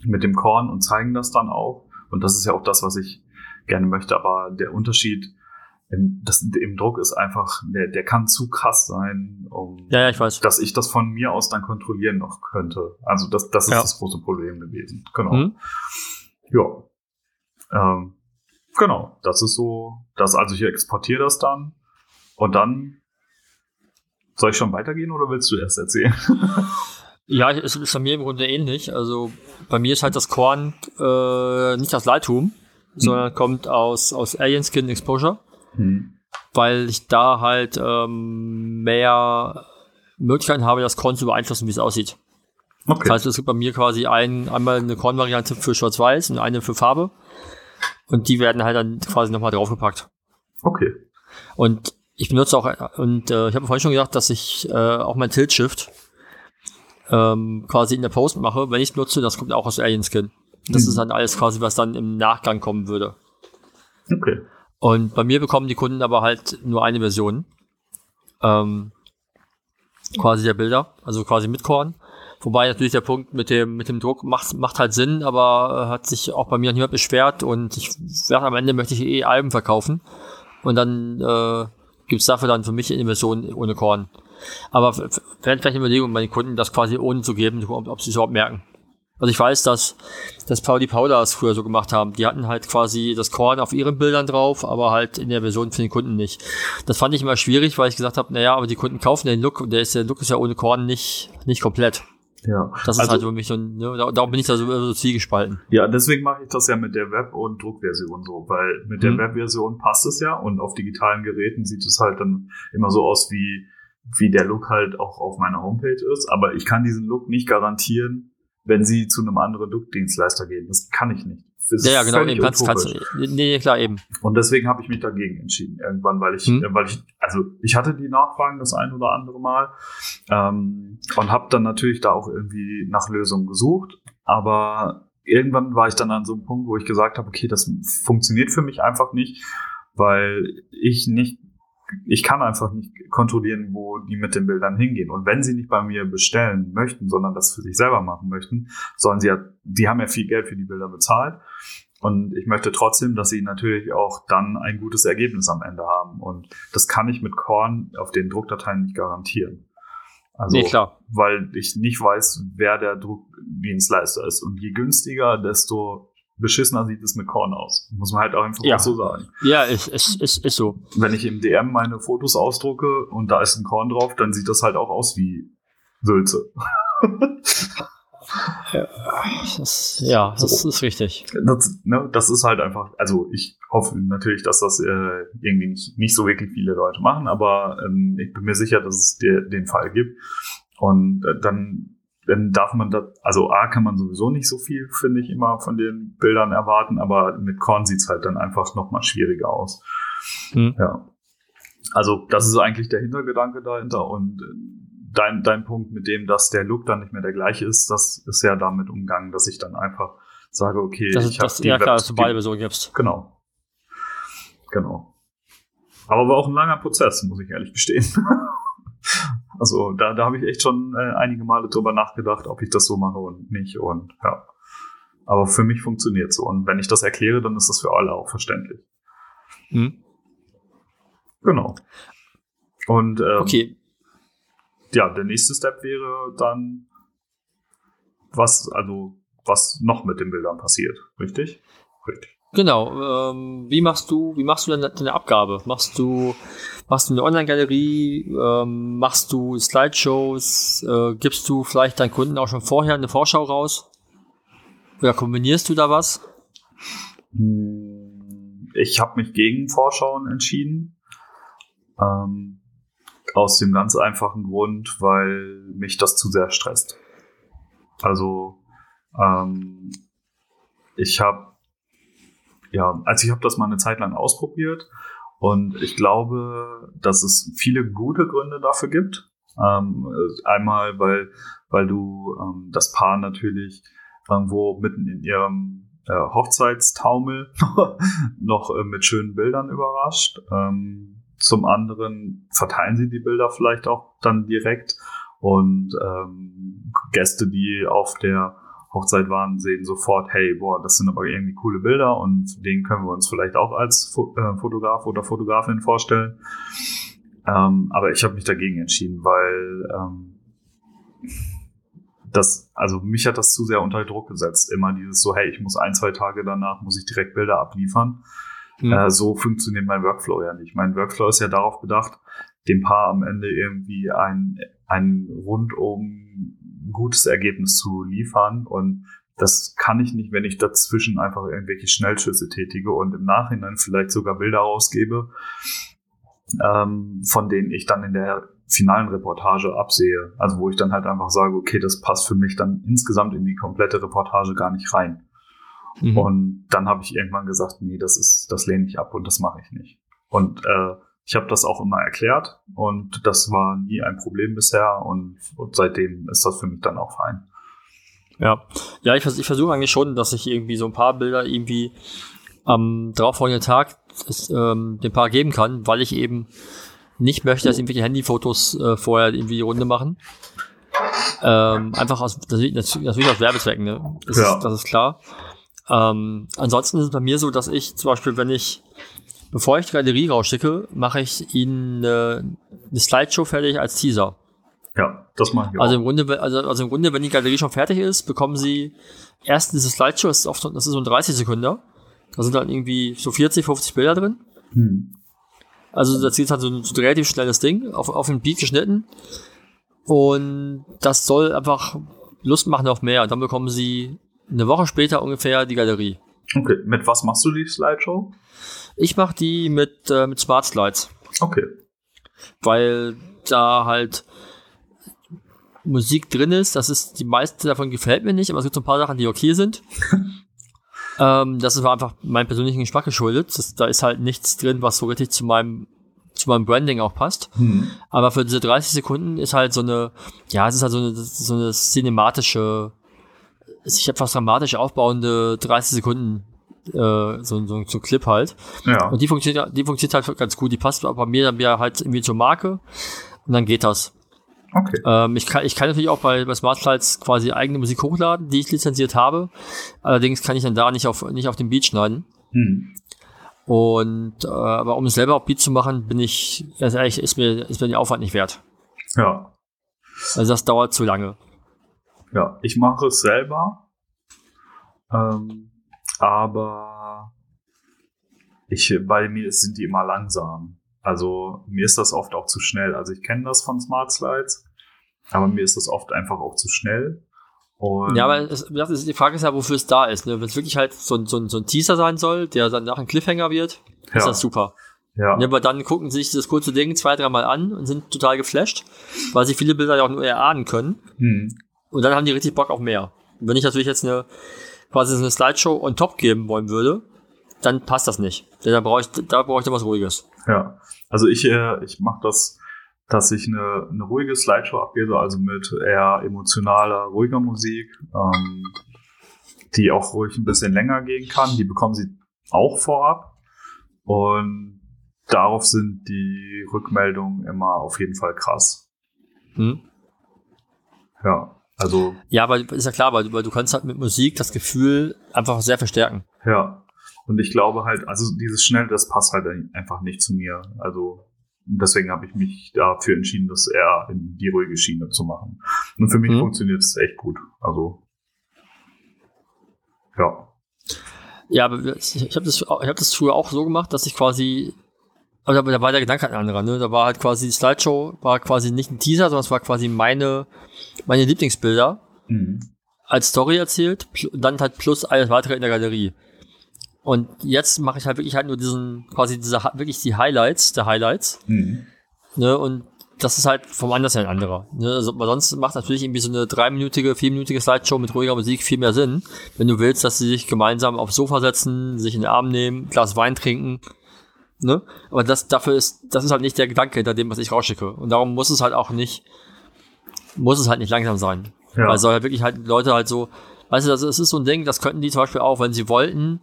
mit dem Korn und zeigen das dann auch. Und das ist ja auch das, was ich gerne möchte. Aber der Unterschied im, das, im Druck ist einfach, der, der kann zu krass sein, um, Ja, ja, ich weiß. dass ich das von mir aus dann kontrollieren noch könnte. Also das, das ist Ja. das große Problem gewesen. Genau. Mhm. Ja. Ähm, genau, das ist so, das, also ich exportiere das dann und dann soll ich schon weitergehen oder willst du erst erzählen? [laughs] Ja, es ist bei mir im Grunde ähnlich. Also bei mir ist halt das Korn äh, nicht aus Lightroom, sondern kommt aus, aus Alien Skin Exposure, Hm. weil ich da halt ähm, mehr Möglichkeiten habe, das Korn zu beeinflussen, wie es aussieht. Okay. Das heißt, es gibt bei mir quasi ein, einmal eine Kornvariante für Schwarz-Weiß und eine für Farbe. Und die werden halt dann quasi nochmal draufgepackt. okay. Und ich benutze auch, und äh, ich habe vorhin schon gesagt, dass ich äh, auch mein Tilt-Shift ähm, quasi in der Post mache. Wenn ich es nutze, das kommt auch aus Alien Skin. Das Mhm. ist dann alles quasi, was dann im Nachgang kommen würde. Okay. Und bei mir bekommen die Kunden aber halt nur eine Version. Ähm, quasi der Bilder, also quasi mit Korn. Wobei natürlich der Punkt mit dem, mit dem Druck macht, macht halt Sinn, aber äh, hat sich auch bei mir niemand beschwert und ich werde am Ende möchte ich eh Alben verkaufen. Und dann äh, gibt's dafür dann für mich eine Version ohne Korn. Aber wäre vielleicht eine Überlegung, meine Kunden das quasi ohne zu geben, ob, ob sie es überhaupt merken. Also ich weiß, dass, dass Pauli Paula es früher so gemacht haben. Die hatten halt quasi das Korn auf ihren Bildern drauf, aber halt in der Version für den Kunden nicht. Das fand ich immer schwierig, weil ich gesagt habe, naja, aber die Kunden kaufen den Look und der, ist, der Look ist ja ohne Korn nicht, nicht komplett. Ja. Das ist Also- halt für mich so ne, da- darum bin ich da so, so zwiegespalten. Ja, deswegen mache ich das ja mit der Web- und Druckversion so, weil mit der Mhm. Webversion passt es ja und auf digitalen Geräten sieht es halt dann immer so aus, wie, wie der Look halt auch auf meiner Homepage ist. Aber ich kann diesen Look nicht garantieren, wenn sie zu einem anderen Look-Dienstleister gehen. Das kann ich nicht. Ja, ja, genau, eben kannst, kannst, nee, klar, eben. Und deswegen habe ich mich dagegen entschieden irgendwann, weil ich, Hm. weil ich, also ich hatte die Nachfragen das ein oder andere Mal ähm, und habe dann natürlich da auch irgendwie nach Lösungen gesucht, aber irgendwann war ich dann an so einem Punkt, wo ich gesagt habe, okay, das funktioniert für mich einfach nicht, weil ich nicht, ich kann einfach nicht kontrollieren, wo die mit den Bildern hingehen. Und wenn sie nicht bei mir bestellen möchten, sondern das für sich selber machen möchten, sollen sie ja, die haben ja viel Geld für die Bilder bezahlt. Und ich möchte trotzdem, dass sie natürlich auch dann ein gutes Ergebnis am Ende haben. Und das kann ich mit Korn auf den Druckdateien nicht garantieren. Also, nee, klar. weil ich nicht weiß, wer der Druckdienstleister ist. Und je günstiger, desto beschissener sieht es mit Korn aus. Muss man halt auch einfach Ja. so sagen. Ja, ist, ist, ist, ist so. Wenn ich im DM meine Fotos ausdrucke und da ist ein Korn drauf, dann sieht das halt auch aus wie Sülze. [laughs] Das, ja, das So. ist richtig. Das, ne, das ist halt einfach, also ich hoffe natürlich, dass das äh, irgendwie nicht, nicht so wirklich viele Leute machen, aber ähm, ich bin mir sicher, dass es der, den Fall gibt. Und äh, dann, dann darf man das, also A kann man sowieso nicht so viel, finde ich, immer von den Bildern erwarten, aber mit Korn sieht's halt dann einfach nochmal schwieriger aus. Hm. Ja. Also das ist eigentlich der Hintergedanke dahinter und äh, dein, dein Punkt mit dem, dass der Look dann nicht mehr der gleiche ist, das ist ja damit umgangen, dass ich dann einfach sage, okay, Das, ich ist, hab das, die ja klar, dass du beide Versionen gibst. Genau. Genau. Aber war auch ein langer Prozess, muss ich ehrlich gestehen. [laughs] also da, da habe ich echt schon äh, einige Male drüber nachgedacht, ob ich das so mache und nicht. Und ja. Aber für mich funktioniert so. Und wenn ich das erkläre, dann ist das für alle auch verständlich. Hm. Genau. Und ähm, Okay, ja, der nächste Step wäre dann, was, also, was noch mit den Bildern passiert, richtig? Richtig. Genau. Ähm, wie machst du, wie machst du deine, deine Abgabe? Machst du, machst du eine Online-Galerie? Ähm, machst du Slideshows? Äh, gibst du vielleicht deinen Kunden auch schon vorher eine Vorschau raus? Oder kombinierst du da was? Hm, Ich habe mich gegen Vorschauen entschieden. Ähm, aus dem ganz einfachen Grund, weil mich das zu sehr stresst. Also ähm, ich habe ja, also ich habe das mal eine Zeit lang ausprobiert und ich glaube, dass es viele gute Gründe dafür gibt. Ähm, äh, einmal, weil weil du ähm, das Paar natürlich irgendwo mitten in ihrem äh, Hochzeitstaumel [laughs] noch äh, mit schönen Bildern überrascht. Ähm, zum anderen verteilen sie die Bilder vielleicht auch dann direkt und ähm, Gäste, die auf der Hochzeit waren, sehen sofort, hey, boah, das sind aber irgendwie coole Bilder und den können wir uns vielleicht auch als äh, Fotograf oder Fotografin vorstellen. Ähm, aber ich habe mich dagegen entschieden, weil ähm, das, also mich hat das zu sehr unter Druck gesetzt. Immer dieses so, hey, ich muss ein, zwei Tage danach, muss ich direkt Bilder abliefern. Hm. Äh, so funktioniert mein Workflow ja nicht. Mein Workflow ist ja darauf bedacht, dem Paar am Ende irgendwie ein, ein rundum gutes Ergebnis zu liefern. Und das kann ich nicht, wenn ich dazwischen einfach irgendwelche Schnellschüsse tätige und im Nachhinein vielleicht sogar Bilder rausgebe, ähm, von denen ich dann in der finalen Reportage absehe. Also wo ich dann halt einfach sage, okay, das passt für mich dann insgesamt in die komplette Reportage gar nicht rein. Mhm. Und dann habe ich irgendwann gesagt, nee, das ist, das lehne ich ab und das mache ich nicht. Und äh, ich habe das auch immer erklärt und das war nie ein Problem bisher und, und seitdem ist das für mich dann auch fein. Ja, ja, ich, ich versuche eigentlich schon, dass ich irgendwie so ein paar Bilder irgendwie am darauffolgenden Tag es, ähm, dem Paar geben kann, weil ich eben nicht möchte, dass irgendwelche Handyfotos äh, vorher irgendwie die Runde machen. Ähm, einfach aus, natürlich, natürlich aus Werbezwecken, ne? Das, Ja. ist, das ist klar. Ähm, ansonsten ist es bei mir so, dass ich zum Beispiel, wenn ich, bevor ich die Galerie rausschicke, mache ich ihnen äh, eine Slideshow fertig als Teaser. Ja, das mache ich auch. Also im Grunde, also, also im Grunde, wenn die Galerie schon fertig ist, bekommen sie erst diese Slideshow, das ist oft, das ist so ein 30 Sekunden. Da sind dann irgendwie so 40, 50 Bilder drin. hm. Also das ist halt so ein, so ein relativ schnelles Ding, auf, auf den Beat geschnitten. Und das soll einfach Lust machen auf mehr. Und dann bekommen sie eine Woche später ungefähr die Galerie. Okay, mit was machst du die Slideshow? Ich mache die mit, äh, mit Smart Slides, Okay. weil da halt Musik drin ist. Das ist, die meiste davon gefällt mir nicht, aber es gibt so ein paar Sachen, die okay sind. [laughs] ähm, das ist einfach meinem persönlichen Geschmack geschuldet. Das, da ist halt nichts drin, was so richtig zu meinem, zu meinem Branding auch passt. Hm. Aber für diese 30 Sekunden ist halt so eine, ja, es ist halt so eine, so eine cinematische, sich etwas dramatisch aufbauende 30 Sekunden, äh, so, so, so ein Clip halt. Ja. Und die funktioniert, die funktioniert halt ganz gut. Die passt bei mir dann wieder halt irgendwie zur Marke. Und dann geht das. Okay. Ähm, ich, kann, ich kann natürlich auch bei, bei Smart Slides quasi eigene Musik hochladen, die ich lizenziert habe. Allerdings kann ich dann da nicht auf, nicht auf den Beat schneiden. Hm. Und, äh, aber um es selber auf Beat zu machen, bin ich, ganz ehrlich, ist mir, ist mir der Aufwand nicht wert. Ja. Also das dauert zu lange. Ja, ich mache es selber. Ähm, aber ich, bei mir sind die immer langsam. Also mir ist das oft auch zu schnell. Also ich kenne das von Smart Slides, aber mir ist das oft einfach auch zu schnell. Und Ja, aber es, ist, die Frage ist ja, wofür es da ist. Ne? Wenn es wirklich halt so, ein- so, so ein Teaser sein soll, der dann nach ein Cliffhanger wird, ist ja, das super. ja, Ne, aber dann gucken sie sich das kurze Ding zwei, dreimal an und sind total geflasht, weil sie viele Bilder ja auch nur erahnen können. hm, Und dann haben die richtig Bock auf mehr. Wenn ich natürlich jetzt eine quasi so eine Slideshow on top geben wollen würde, dann passt das nicht. Denn da brauche ich, da brauche ich dann was Ruhiges. ja. Also ich, äh, ich mache das, dass ich eine, eine ruhige Slideshow abgebe, also mit eher emotionaler, ruhiger Musik, ähm, die auch ruhig ein bisschen länger gehen kann. Die bekommen sie auch vorab. Und darauf sind die Rückmeldungen immer auf jeden Fall krass. Hm? Ja, also, Ja, aber ist ja klar, weil, weil du kannst halt mit Musik das Gefühl einfach sehr verstärken. ja. Und ich glaube halt, also dieses Schnell, das passt halt einfach nicht zu mir. Also deswegen habe ich mich dafür entschieden, das eher in die ruhige Schiene zu machen. Und für mich Mhm. funktioniert es echt gut. Also, ja. Ja, aber ich, ich habe das, ich hab das früher auch so gemacht, dass ich quasi, aber da, war der Gedanke ein anderer, ne? Da war halt quasi die Slideshow, war quasi nicht ein Teaser, sondern es war quasi meine, meine Lieblingsbilder Mhm. als Story erzählt, dann halt plus alles weitere in der Galerie. Und jetzt mache ich halt wirklich halt nur diesen, quasi diese, wirklich die Highlights, der Highlights, Mhm. ne? Und das ist halt vom Anders her ein anderer. Ne? Also, sonst macht natürlich irgendwie so eine dreiminütige, vierminütige Slideshow mit ruhiger Musik viel mehr Sinn, wenn du willst, dass sie sich gemeinsam aufs Sofa setzen, sich in den Arm nehmen, ein Glas Wein trinken. Ne? Aber das dafür ist, das ist halt nicht der Gedanke hinter dem, was ich rausschicke. Und darum muss es halt auch nicht, muss es halt nicht langsam sein. Ja. Weil soll halt wirklich halt Leute halt so, weißt du, das ist, ist so ein Ding, das könnten die zum Beispiel auch, wenn sie wollten,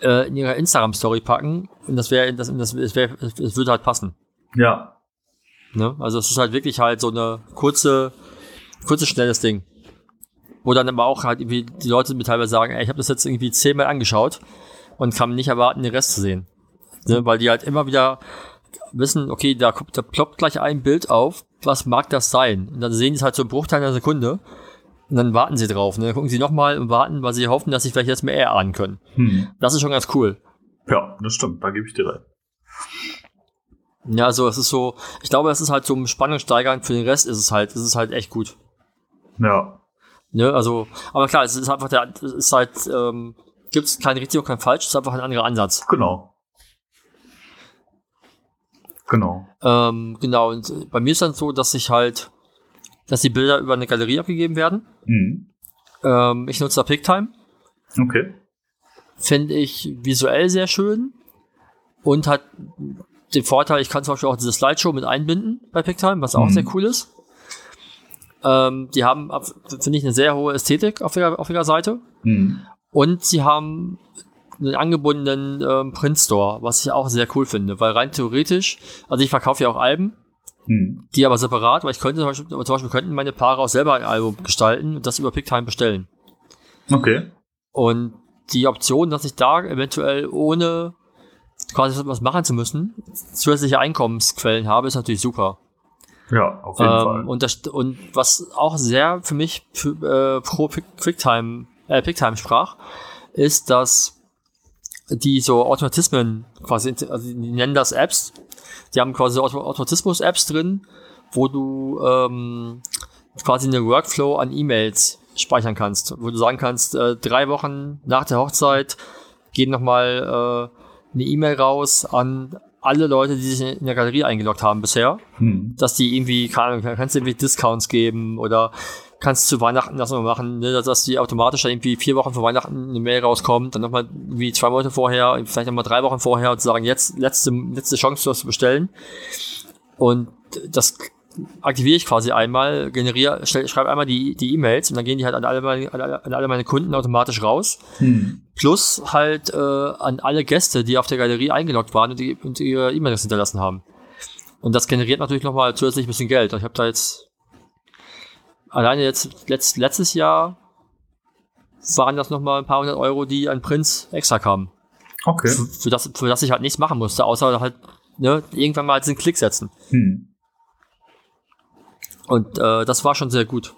äh, in ihrer Instagram-Story packen und das wäre, das, das, wär, das würde halt passen. ja. Ne? Also es ist halt wirklich halt so eine kurze, kurzes, schnelles Ding. Wo dann aber auch halt irgendwie die Leute mir teilweise sagen, ey, ich habe das jetzt irgendwie zehnmal angeschaut und kann nicht erwarten, den Rest zu sehen. Ne? Weil die halt immer wieder wissen, okay, da, kommt- da ploppt gleich ein Bild auf, was mag das sein? Und dann sehen die es halt so einen Bruchteil einer Sekunde und dann warten sie drauf. Ne? Dann gucken sie nochmal und warten, weil sie hoffen, dass sie vielleicht jetzt mehr erahnen können. Hm. Das ist schon ganz cool. Ja, das stimmt, da gebe ich dir recht. Ja, also es ist so, ich glaube, es ist halt so ein Spannungssteigern für den Rest ist es halt, ist es halt echt gut. Ja. Ne, also, aber klar, es ist einfach der, es ist halt, ähm, gibt es kein richtig und kein falsch, es ist einfach ein anderer Ansatz. Genau. Genau. Ähm, genau, und bei mir ist dann so, dass ich halt, dass die Bilder über eine Galerie abgegeben werden. Mhm. Ähm, ich nutze da Picktime, Okay. finde ich visuell sehr schön und hat den Vorteil, ich kann zum Beispiel auch diese Slideshow mit einbinden bei Picktime, was auch Mhm. sehr cool ist. Ähm, die haben, finde ich, eine sehr hohe Ästhetik auf ihrer, auf ihrer Seite. Hm. Und sie haben einen angebundenen ähm, Print-Store, was ich auch sehr cool finde, weil rein theoretisch, also ich verkaufe ja auch Alben, Hm. die aber separat, weil ich könnte zum Beispiel, zum Beispiel könnten meine Paare auch selber ein Album gestalten und das über Picktime bestellen. Okay. Und die Option, dass ich da eventuell ohne quasi was machen zu müssen, zusätzliche Einkommensquellen habe, ist natürlich super. Ja, auf jeden Fall. Ähm, und, das, und was auch sehr für mich für, äh, pro Quick- Quicktime, äh, Quicktime sprach, ist, dass die so Automatismen quasi, also die nennen das Apps, die haben quasi Auto Automatismus-Apps drin, wo du ähm, quasi eine Workflow an E-Mails speichern kannst, wo du sagen kannst, äh, drei Wochen nach der Hochzeit geht nochmal äh, eine E-Mail raus an alle Leute, die sich in der Galerie eingeloggt haben bisher. Hm. dass die irgendwie, keine Ahnung, kannst du irgendwie Discounts geben oder kannst zu Weihnachten das mal machen, ne, dass die automatisch dann irgendwie vier Wochen vor Weihnachten eine Mail rauskommt, dann nochmal wie zwei Monate vorher, vielleicht nochmal drei Wochen vorher und zu sagen, jetzt letzte, letzte Chance, das zu bestellen. Und das aktiviere ich quasi einmal, generiere, stell- schreibe einmal die die E-Mails und dann gehen die halt an alle, meine, an alle, an alle meine Kunden automatisch raus. Hm. Plus halt äh, an alle Gäste, die auf der Galerie eingeloggt waren und, die, und ihre E-Mails hinterlassen haben. Und das generiert natürlich nochmal zusätzlich ein bisschen Geld. Ich habe da jetzt alleine jetzt letzt, letztes Jahr waren das nochmal ein paar hundert Euro, die an Prinz extra kamen. Okay. Für, für, das, für das ich halt nichts machen musste, außer halt ne, irgendwann mal diesen Klick setzen. Hm. Und äh, das war schon sehr gut.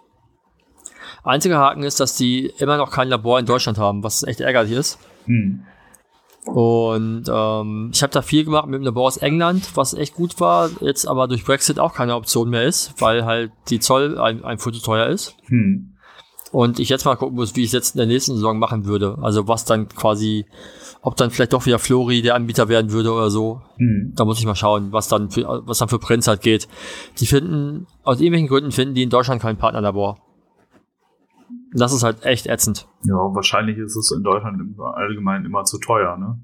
Einziger Haken ist, dass die immer noch kein Labor in Deutschland haben, was echt ärgerlich ist. Hm. Und ähm, ich habe da viel gemacht mit dem Labor aus England, was echt gut war, jetzt aber durch Brexit auch keine Option mehr ist, weil halt die Zoll ein, ein zu teuer ist. Hm. Und ich jetzt mal gucken muss, wie ich es jetzt in der nächsten Saison machen würde. Also was dann quasi, ob dann vielleicht doch wieder Flori der Anbieter werden würde oder so. Hm. Da muss ich mal schauen, was dann für, was dann für Prints halt geht. Die finden, aus irgendwelchen Gründen finden die in Deutschland kein Partnerlabor. Das ist halt echt ätzend. Ja, wahrscheinlich ist es in Deutschland im allgemein immer zu teuer, ne?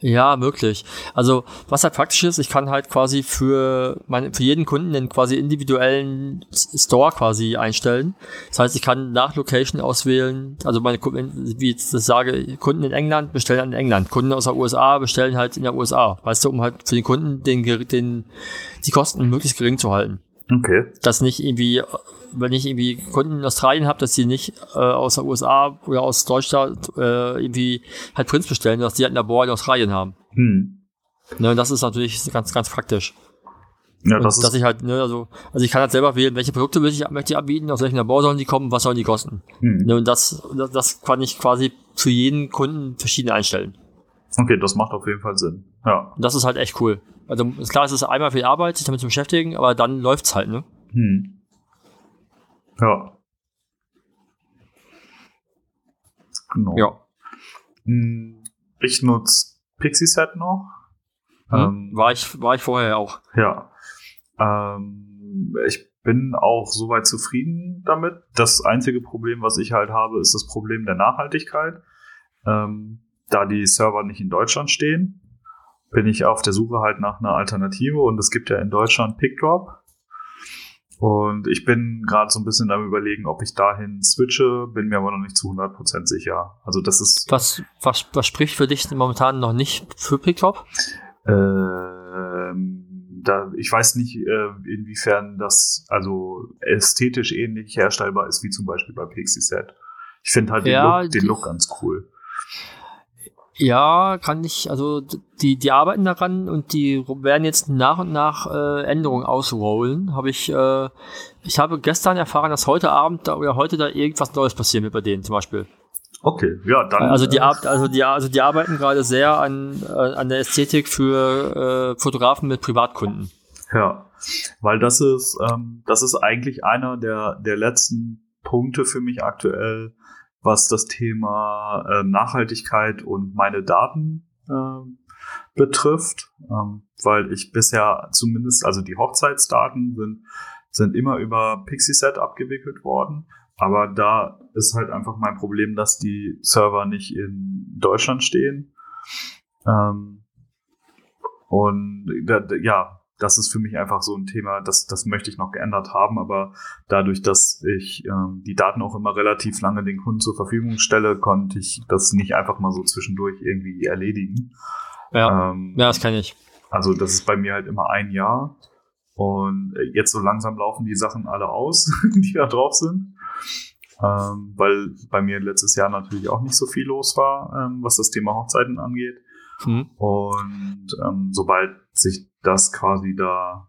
Ja, möglich. Also, was halt praktisch ist, ich kann halt quasi für meine, für jeden Kunden einen quasi individuellen Store quasi einstellen. Das heißt, ich kann nach Location auswählen, also meine Kunden, wie ich das sage, Kunden in England bestellen in England, Kunden aus der USA bestellen halt in der USA. Weißt du, um halt für den Kunden den, den, die Kosten möglichst gering zu halten. Okay. Dass nicht irgendwie, wenn ich irgendwie Kunden in Australien habe, dass die nicht äh, aus der USA oder aus Deutschland äh, irgendwie halt Prints bestellen, dass die halt ein Labor in Australien haben. Hm. Ne, und das ist natürlich ganz, ganz praktisch. Ja, Und das dass ist, ich halt, ne, also, also ich kann halt selber wählen, welche Produkte möchte ich, möchte ich anbieten, aus welchem Labor sollen die kommen, was sollen die kosten. hm. Ne, und das, das, das kann ich quasi für jeden Kunden verschieden einstellen. Okay, das macht auf jeden Fall Sinn. Ja. Und das ist halt echt cool. Also ist klar, es ist einmal viel Arbeit, sich damit zu beschäftigen, aber dann läuft's halt, ne? Hm. Ja. Genau. Ja. Hm, Ich nutze Pixieset noch. Ähm, war ich, war ich vorher auch. Ja. Ähm, ich bin auch soweit zufrieden damit. Das einzige Problem, was ich halt habe, ist das Problem der Nachhaltigkeit. Ähm, da die Server nicht in Deutschland stehen, bin ich auf der Suche halt nach einer Alternative und es gibt ja in Deutschland PickDrop. Und ich bin gerade so ein bisschen am überlegen, ob ich dahin switche, bin mir aber noch nicht zu 100% sicher. Also das ist Was, was, was spricht für dich momentan noch nicht für Picktop? Ähm, da, ich weiß nicht, äh, inwiefern das also ästhetisch ähnlich herstellbar ist wie zum Beispiel bei Pixieset. Ich finde halt Ja, den, Look, den Look ganz cool. Ja, kann ich, also die, die arbeiten daran und die werden jetzt nach und nach äh, Änderungen ausrollen. Habe ich, äh, ich habe gestern erfahren, dass heute Abend da, oder heute da irgendwas Neues passieren wird bei denen zum Beispiel. Okay, ja, dann. Also die, äh, also die, also die arbeiten gerade sehr an, äh, an der Ästhetik für äh, Fotografen mit Privatkunden. Ja, weil das ist, ähm, das ist eigentlich einer der, der letzten Punkte für mich aktuell, was das Thema äh, Nachhaltigkeit und meine Daten ähm, betrifft, ähm, weil ich bisher zumindest, also die Hochzeitsdaten sind, sind immer über Pixieset abgewickelt worden. Aber da ist halt einfach mein Problem, dass die Server nicht in Deutschland stehen. Ähm, und ja, das ist für mich einfach so ein Thema, das, das möchte ich noch geändert haben, aber dadurch, dass ich ähm, die Daten auch immer relativ lange den Kunden zur Verfügung stelle, konnte ich das nicht einfach mal so zwischendurch irgendwie erledigen. Ja, ähm, ja das kann ich. Also das ist bei mir halt immer ein Jahr und jetzt so langsam laufen die Sachen alle aus, [laughs] die da drauf sind. Ähm, weil bei mir letztes Jahr natürlich auch nicht so viel los war, ähm, was das Thema Hochzeiten angeht. Mhm. Und ähm, sobald sich das quasi da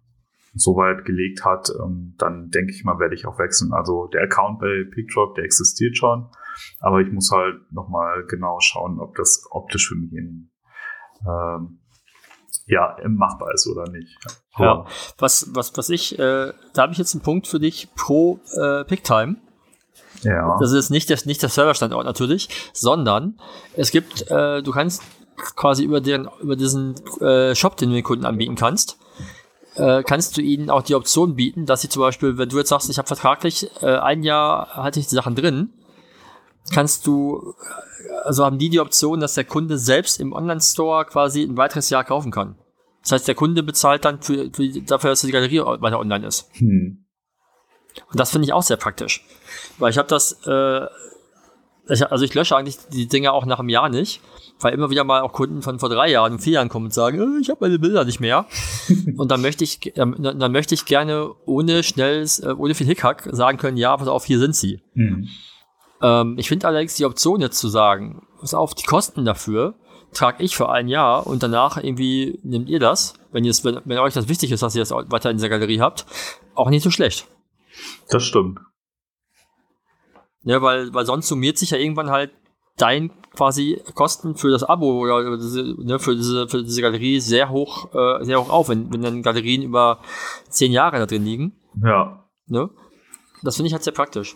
soweit gelegt hat, ähm, dann denke ich mal, werde ich auch wechseln. Also der Account bei PickDrop, der existiert schon, aber ich muss halt nochmal genau schauen, ob das optisch für mich in, ähm, ja, machbar ist oder nicht. Ja, ja. was, was, was ich, äh, da habe ich jetzt einen Punkt für dich pro äh, Picktime. Ja. Das ist nicht, das, nicht der Serverstandort natürlich, sondern es gibt, äh, du kannst quasi über, den, über diesen äh, Shop, den du den Kunden anbieten kannst, äh, kannst du ihnen auch die Option bieten, dass sie zum Beispiel, wenn du jetzt sagst, ich habe vertraglich äh, ein Jahr hatte ich die Sachen drin, kannst du, also haben die die Option, dass der Kunde selbst im Online-Store quasi ein weiteres Jahr kaufen kann. Das heißt, der Kunde bezahlt dann für, für dafür, dass die Galerie weiter online ist. Hm. Und das finde ich auch sehr praktisch. Weil ich habe das, äh, ich, also ich lösche eigentlich die Dinge auch nach einem Jahr nicht, weil immer wieder mal auch Kunden von vor drei Jahren, vier Jahren kommen und sagen, äh, ich habe meine Bilder nicht mehr. [laughs] und dann möchte ich, ähm, dann möchte ich gerne ohne schnelles, äh, ohne viel Hickhack sagen können, ja, pass auf, hier sind sie. Mhm. Ähm, ich finde allerdings die Option jetzt zu sagen, pass auf, die Kosten dafür trage ich für ein Jahr und danach irgendwie nehmt ihr das, wenn, ihr wenn, wenn euch das wichtig ist, dass ihr das weiter in dieser Galerie habt, auch nicht so schlecht. Das stimmt. Ja, weil, weil sonst summiert sich ja irgendwann halt dein quasi Kosten für das Abo oder diese, ne, für, diese, für diese Galerie sehr hoch, äh, sehr hoch auf, wenn, wenn dann Galerien über zehn Jahre da drin liegen. Ja. Ne? Das finde ich halt sehr praktisch.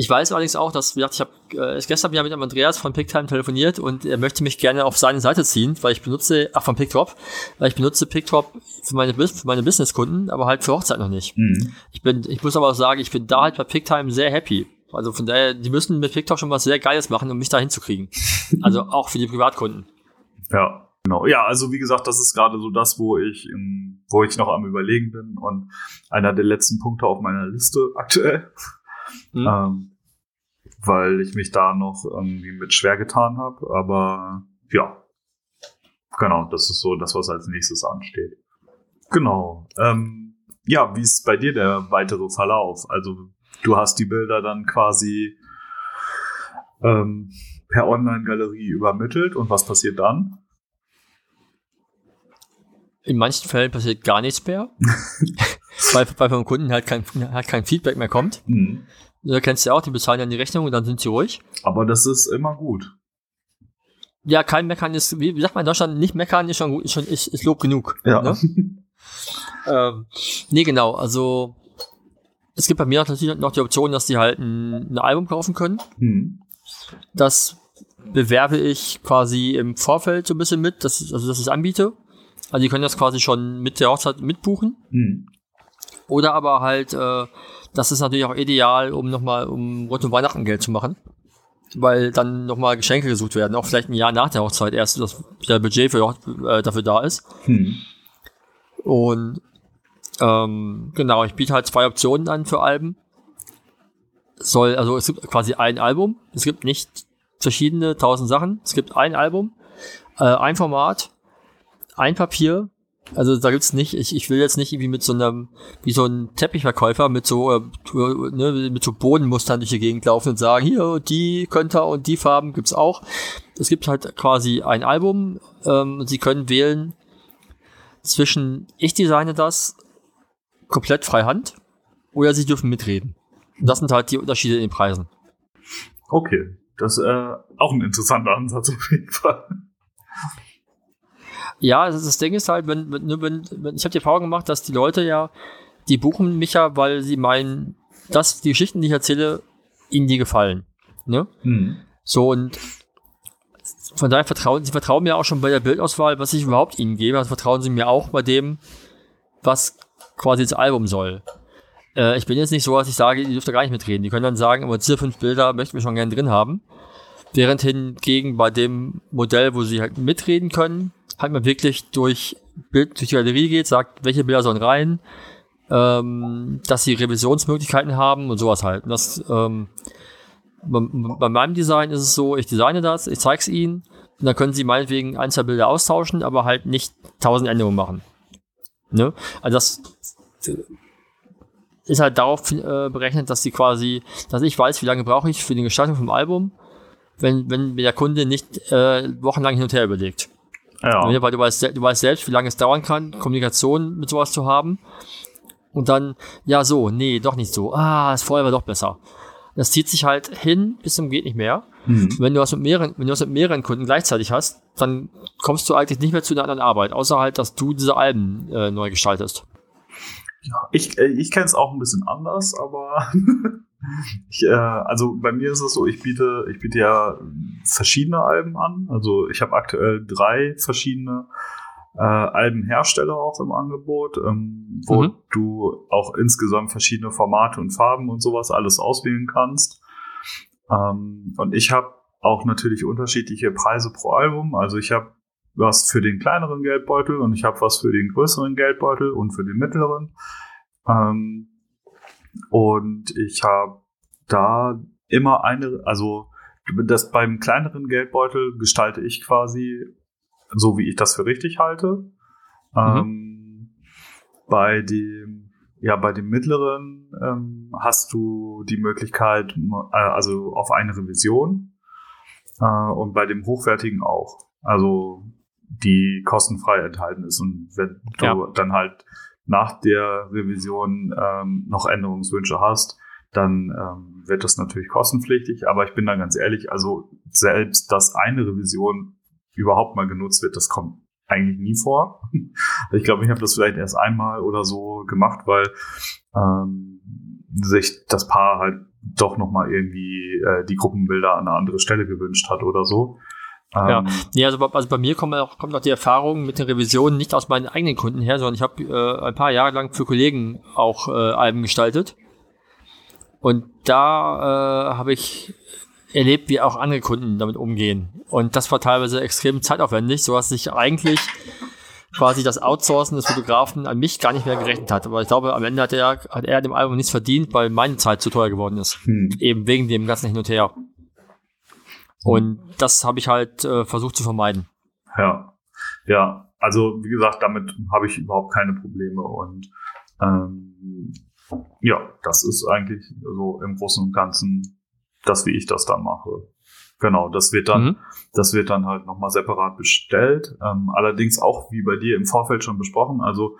Ich weiß allerdings auch, dass, wie gesagt, ich habe äh, gestern ja mit Andreas von Picktime telefoniert und er möchte mich gerne auf seine Seite ziehen, weil ich benutze, ach von Picktop, weil ich benutze Picktop für meine, für meine Businesskunden, aber halt für Hochzeit noch nicht. Mhm. Ich bin, ich muss aber auch sagen, ich bin da halt bei Picktime sehr happy. Also von daher, die müssen mit Picktop schon was sehr Geiles machen, um mich da hinzukriegen. also [laughs] auch für die Privatkunden. Ja. Genau. Ja, also wie gesagt, das ist gerade so das, wo ich, wo ich noch am überlegen bin und einer der letzten Punkte auf meiner Liste aktuell. Mhm. Ähm, weil ich mich da noch irgendwie mit schwer getan habe. Aber ja, genau, das ist so das, was als nächstes ansteht. Genau. Ähm, ja, wie ist bei dir der weitere Verlauf? Also du hast die Bilder dann quasi ähm, per Online-Galerie übermittelt und was passiert dann? In manchen Fällen passiert gar nichts mehr, [laughs] weil, weil vom Kunden halt kein, halt kein Feedback mehr kommt. Mhm. Du kennst ja auch, die bezahlen dann die Rechnung und dann sind sie ruhig. Aber das ist immer gut. Ja, kein Meckern ist, wie sagt man in Deutschland, nicht meckern ist schon gut, ist, schon, ist, ist Lob genug. Ja. Ne? [laughs] ähm, nee, genau, also es gibt bei mir natürlich noch die Option, dass die halt ein, ein Album kaufen können. Hm. Das bewerbe ich quasi im Vorfeld so ein bisschen mit, dass, also dass ich es anbiete. Also die können das quasi schon mit der Hochzeit mitbuchen. Hm. Oder aber halt, äh, das ist natürlich auch ideal, um nochmal um rund um Weihnachten Geld zu machen. Weil dann nochmal Geschenke gesucht werden, auch vielleicht ein Jahr nach der Hochzeit erst, dass der Budget für, äh, dafür da ist. Hm. Und ähm, genau, ich biete halt zwei Optionen an für Alben. Soll, also es gibt quasi ein Album. Es gibt nicht verschiedene tausend Sachen. Es gibt ein Album, äh, ein Format, ein Papier. Also da gibt's nicht, ich, ich will jetzt nicht irgendwie mit so einem, wie so ein Teppichverkäufer mit so, äh, ne, mit so Bodenmustern durch die Gegend laufen und sagen, hier, die könnte und die Farben gibt's auch. Es gibt halt quasi ein Album, ähm, Sie können wählen zwischen, ich designe das komplett frei Hand oder sie dürfen mitreden. Und das sind halt die Unterschiede in den Preisen. Okay, das ist äh, auch ein interessanter Ansatz auf jeden Fall. Ja, das, Ding ist halt, wenn, wenn, wenn, wenn ich habe die Erfahrung gemacht, dass die Leute ja, die buchen mich ja, weil sie meinen, dass die Geschichten, die ich erzähle, ihnen die gefallen. Ne? Mhm. So und von daher vertrauen sie vertrauen mir auch schon bei der Bildauswahl, was ich überhaupt ihnen gebe. Also vertrauen sie mir auch bei dem, was quasi das Album soll. Äh, ich bin jetzt nicht so, dass ich sage, die dürft gar nicht mitreden. Die können dann sagen, aber diese fünf Bilder möchten wir schon gerne drin haben. Während hingegen bei dem Modell, wo sie halt mitreden können, hat man wirklich durch Bild durch die Galerie geht, sagt, welche Bilder sollen rein, ähm, dass sie Revisionsmöglichkeiten haben und sowas halt. Und das, ähm, bei, bei meinem Design ist es so, ich designe das, ich zeige es ihnen und dann können sie meinetwegen ein, zwei Bilder austauschen, aber halt nicht tausend Änderungen machen. Ne? Also das ist halt darauf äh, berechnet, dass sie quasi, dass ich weiß, wie lange brauche ich für die Gestaltung vom Album, wenn, wenn der Kunde nicht äh, wochenlang hin und her überlegt. Ja. Weil du weißt, du weißt selbst, wie lange es dauern kann, Kommunikation mit sowas zu haben. Und dann, ja, so, nee, doch nicht so. Ah, das vorher war doch besser. Das zieht sich halt hin bis zum geht nicht mehr. Mhm. Wenn du das mit mehreren, wenn du das mit mehreren Kunden gleichzeitig hast, dann kommst du eigentlich nicht mehr zu einer anderen Arbeit, außer halt, dass du diese Alben äh, neu gestaltest. Ja, ich, äh, ich kenne es auch ein bisschen anders, aber [laughs] ich, äh, also bei mir ist es so, ich biete, ich biete ja verschiedene Alben an. Also ich habe aktuell drei verschiedene äh, Albenhersteller auch im Angebot, ähm, wo mhm. du auch insgesamt verschiedene Formate und Farben und sowas alles auswählen kannst. Ähm, und ich habe auch natürlich unterschiedliche Preise pro Album. Also ich habe was für den kleineren Geldbeutel und ich habe was für den größeren Geldbeutel und für den mittleren. Ähm, und ich habe da immer eine, also das beim kleineren Geldbeutel gestalte ich quasi so, wie ich das für richtig halte. Mhm. Ähm, bei dem, ja, bei dem mittleren ähm, hast du die Möglichkeit, äh, also auf eine Revision äh, und bei dem hochwertigen auch. Also die kostenfrei enthalten ist. Und wenn du ja. dann halt nach der Revision ähm, noch Änderungswünsche hast, dann ähm, wird das natürlich kostenpflichtig. Aber ich bin da ganz ehrlich, also selbst, dass eine Revision überhaupt mal genutzt wird, das kommt eigentlich nie vor. [laughs] ich glaube, ich habe das vielleicht erst einmal oder so gemacht, weil ähm, sich das Paar halt doch noch mal irgendwie äh, die Gruppenbilder an eine andere Stelle gewünscht hat oder so. Ja, ähm, nee, also, also bei mir kommt auch, kommt auch die Erfahrung mit den Revisionen nicht aus meinen eigenen Kunden her, sondern ich habe äh, ein paar Jahre lang für Kollegen auch äh, Alben gestaltet. Und da äh, habe ich erlebt, wie auch andere Kunden damit umgehen. Und das war teilweise extrem zeitaufwendig, so dass sich eigentlich quasi das Outsourcen des Fotografen an mich gar nicht mehr gerechnet hat. Aber ich glaube, am Ende hat er, hat er dem Album nichts verdient, weil meine Zeit zu teuer geworden ist. Hm. Eben wegen dem ganzen Hin und Her. Und das habe ich halt äh, versucht zu vermeiden. Ja, ja. Also wie gesagt, damit habe ich überhaupt keine Probleme und ähm, ja, das ist eigentlich so im Großen und Ganzen das, wie ich das dann mache. Genau, das wird dann, mhm. das wird dann halt nochmal separat bestellt. Ähm, allerdings auch wie bei dir im Vorfeld schon besprochen, also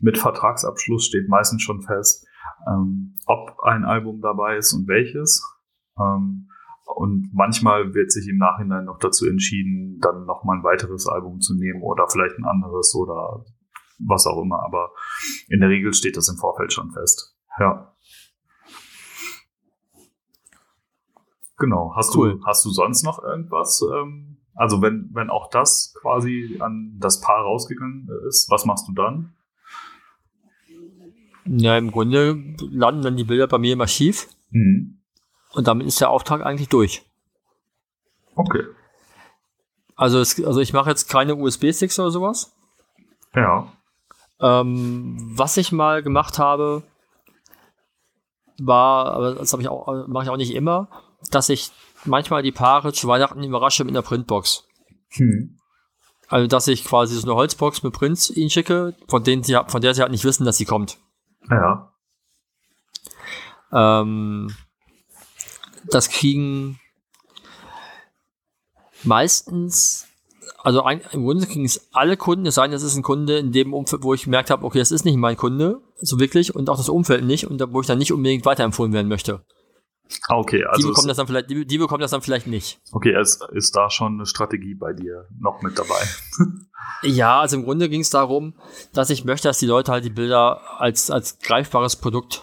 mit Vertragsabschluss steht meistens schon fest, ähm, ob ein Album dabei ist und welches. Ähm, und manchmal wird sich im Nachhinein noch dazu entschieden, dann noch mal ein weiteres Album zu nehmen oder vielleicht ein anderes oder was auch immer. Aber in der Regel steht das im Vorfeld schon fest. Ja. Genau. Hast cool. du hast du sonst noch irgendwas? Ähm, also wenn wenn auch das quasi an das Paar rausgegangen ist, was machst du dann? Ja, im Grunde landen dann die Bilder bei mir im Archiv. Mhm. Und damit ist der Auftrag eigentlich durch. Okay. Also, es, also ich mache jetzt keine USB-Sticks oder sowas. Ja. Ähm, was ich mal gemacht habe, war, aber das habe ich auch, mache ich auch nicht immer, dass ich manchmal die Paare zu Weihnachten überrasche mit einer Printbox. Hm. Also, dass ich quasi so eine Holzbox mit Prints ihnen schicke, von denen sie, von der sie halt nicht wissen, dass sie kommt. Ja. Ähm, das kriegen meistens, also ein, im Grunde kriegen es alle Kunden, es sei denn, das ist ein Kunde in dem Umfeld, wo ich gemerkt habe, okay, das ist nicht mein Kunde, so wirklich, und auch das Umfeld nicht, und da, wo ich dann nicht unbedingt weiterempfohlen werden möchte. Ah, okay, also. Die bekommen, das dann vielleicht, die, die bekommen das dann vielleicht nicht. Okay, es ist da schon eine Strategie bei dir noch mit dabei. [laughs] ja, also im Grunde ging es darum, dass ich möchte, dass die Leute halt die Bilder als, als greifbares Produkt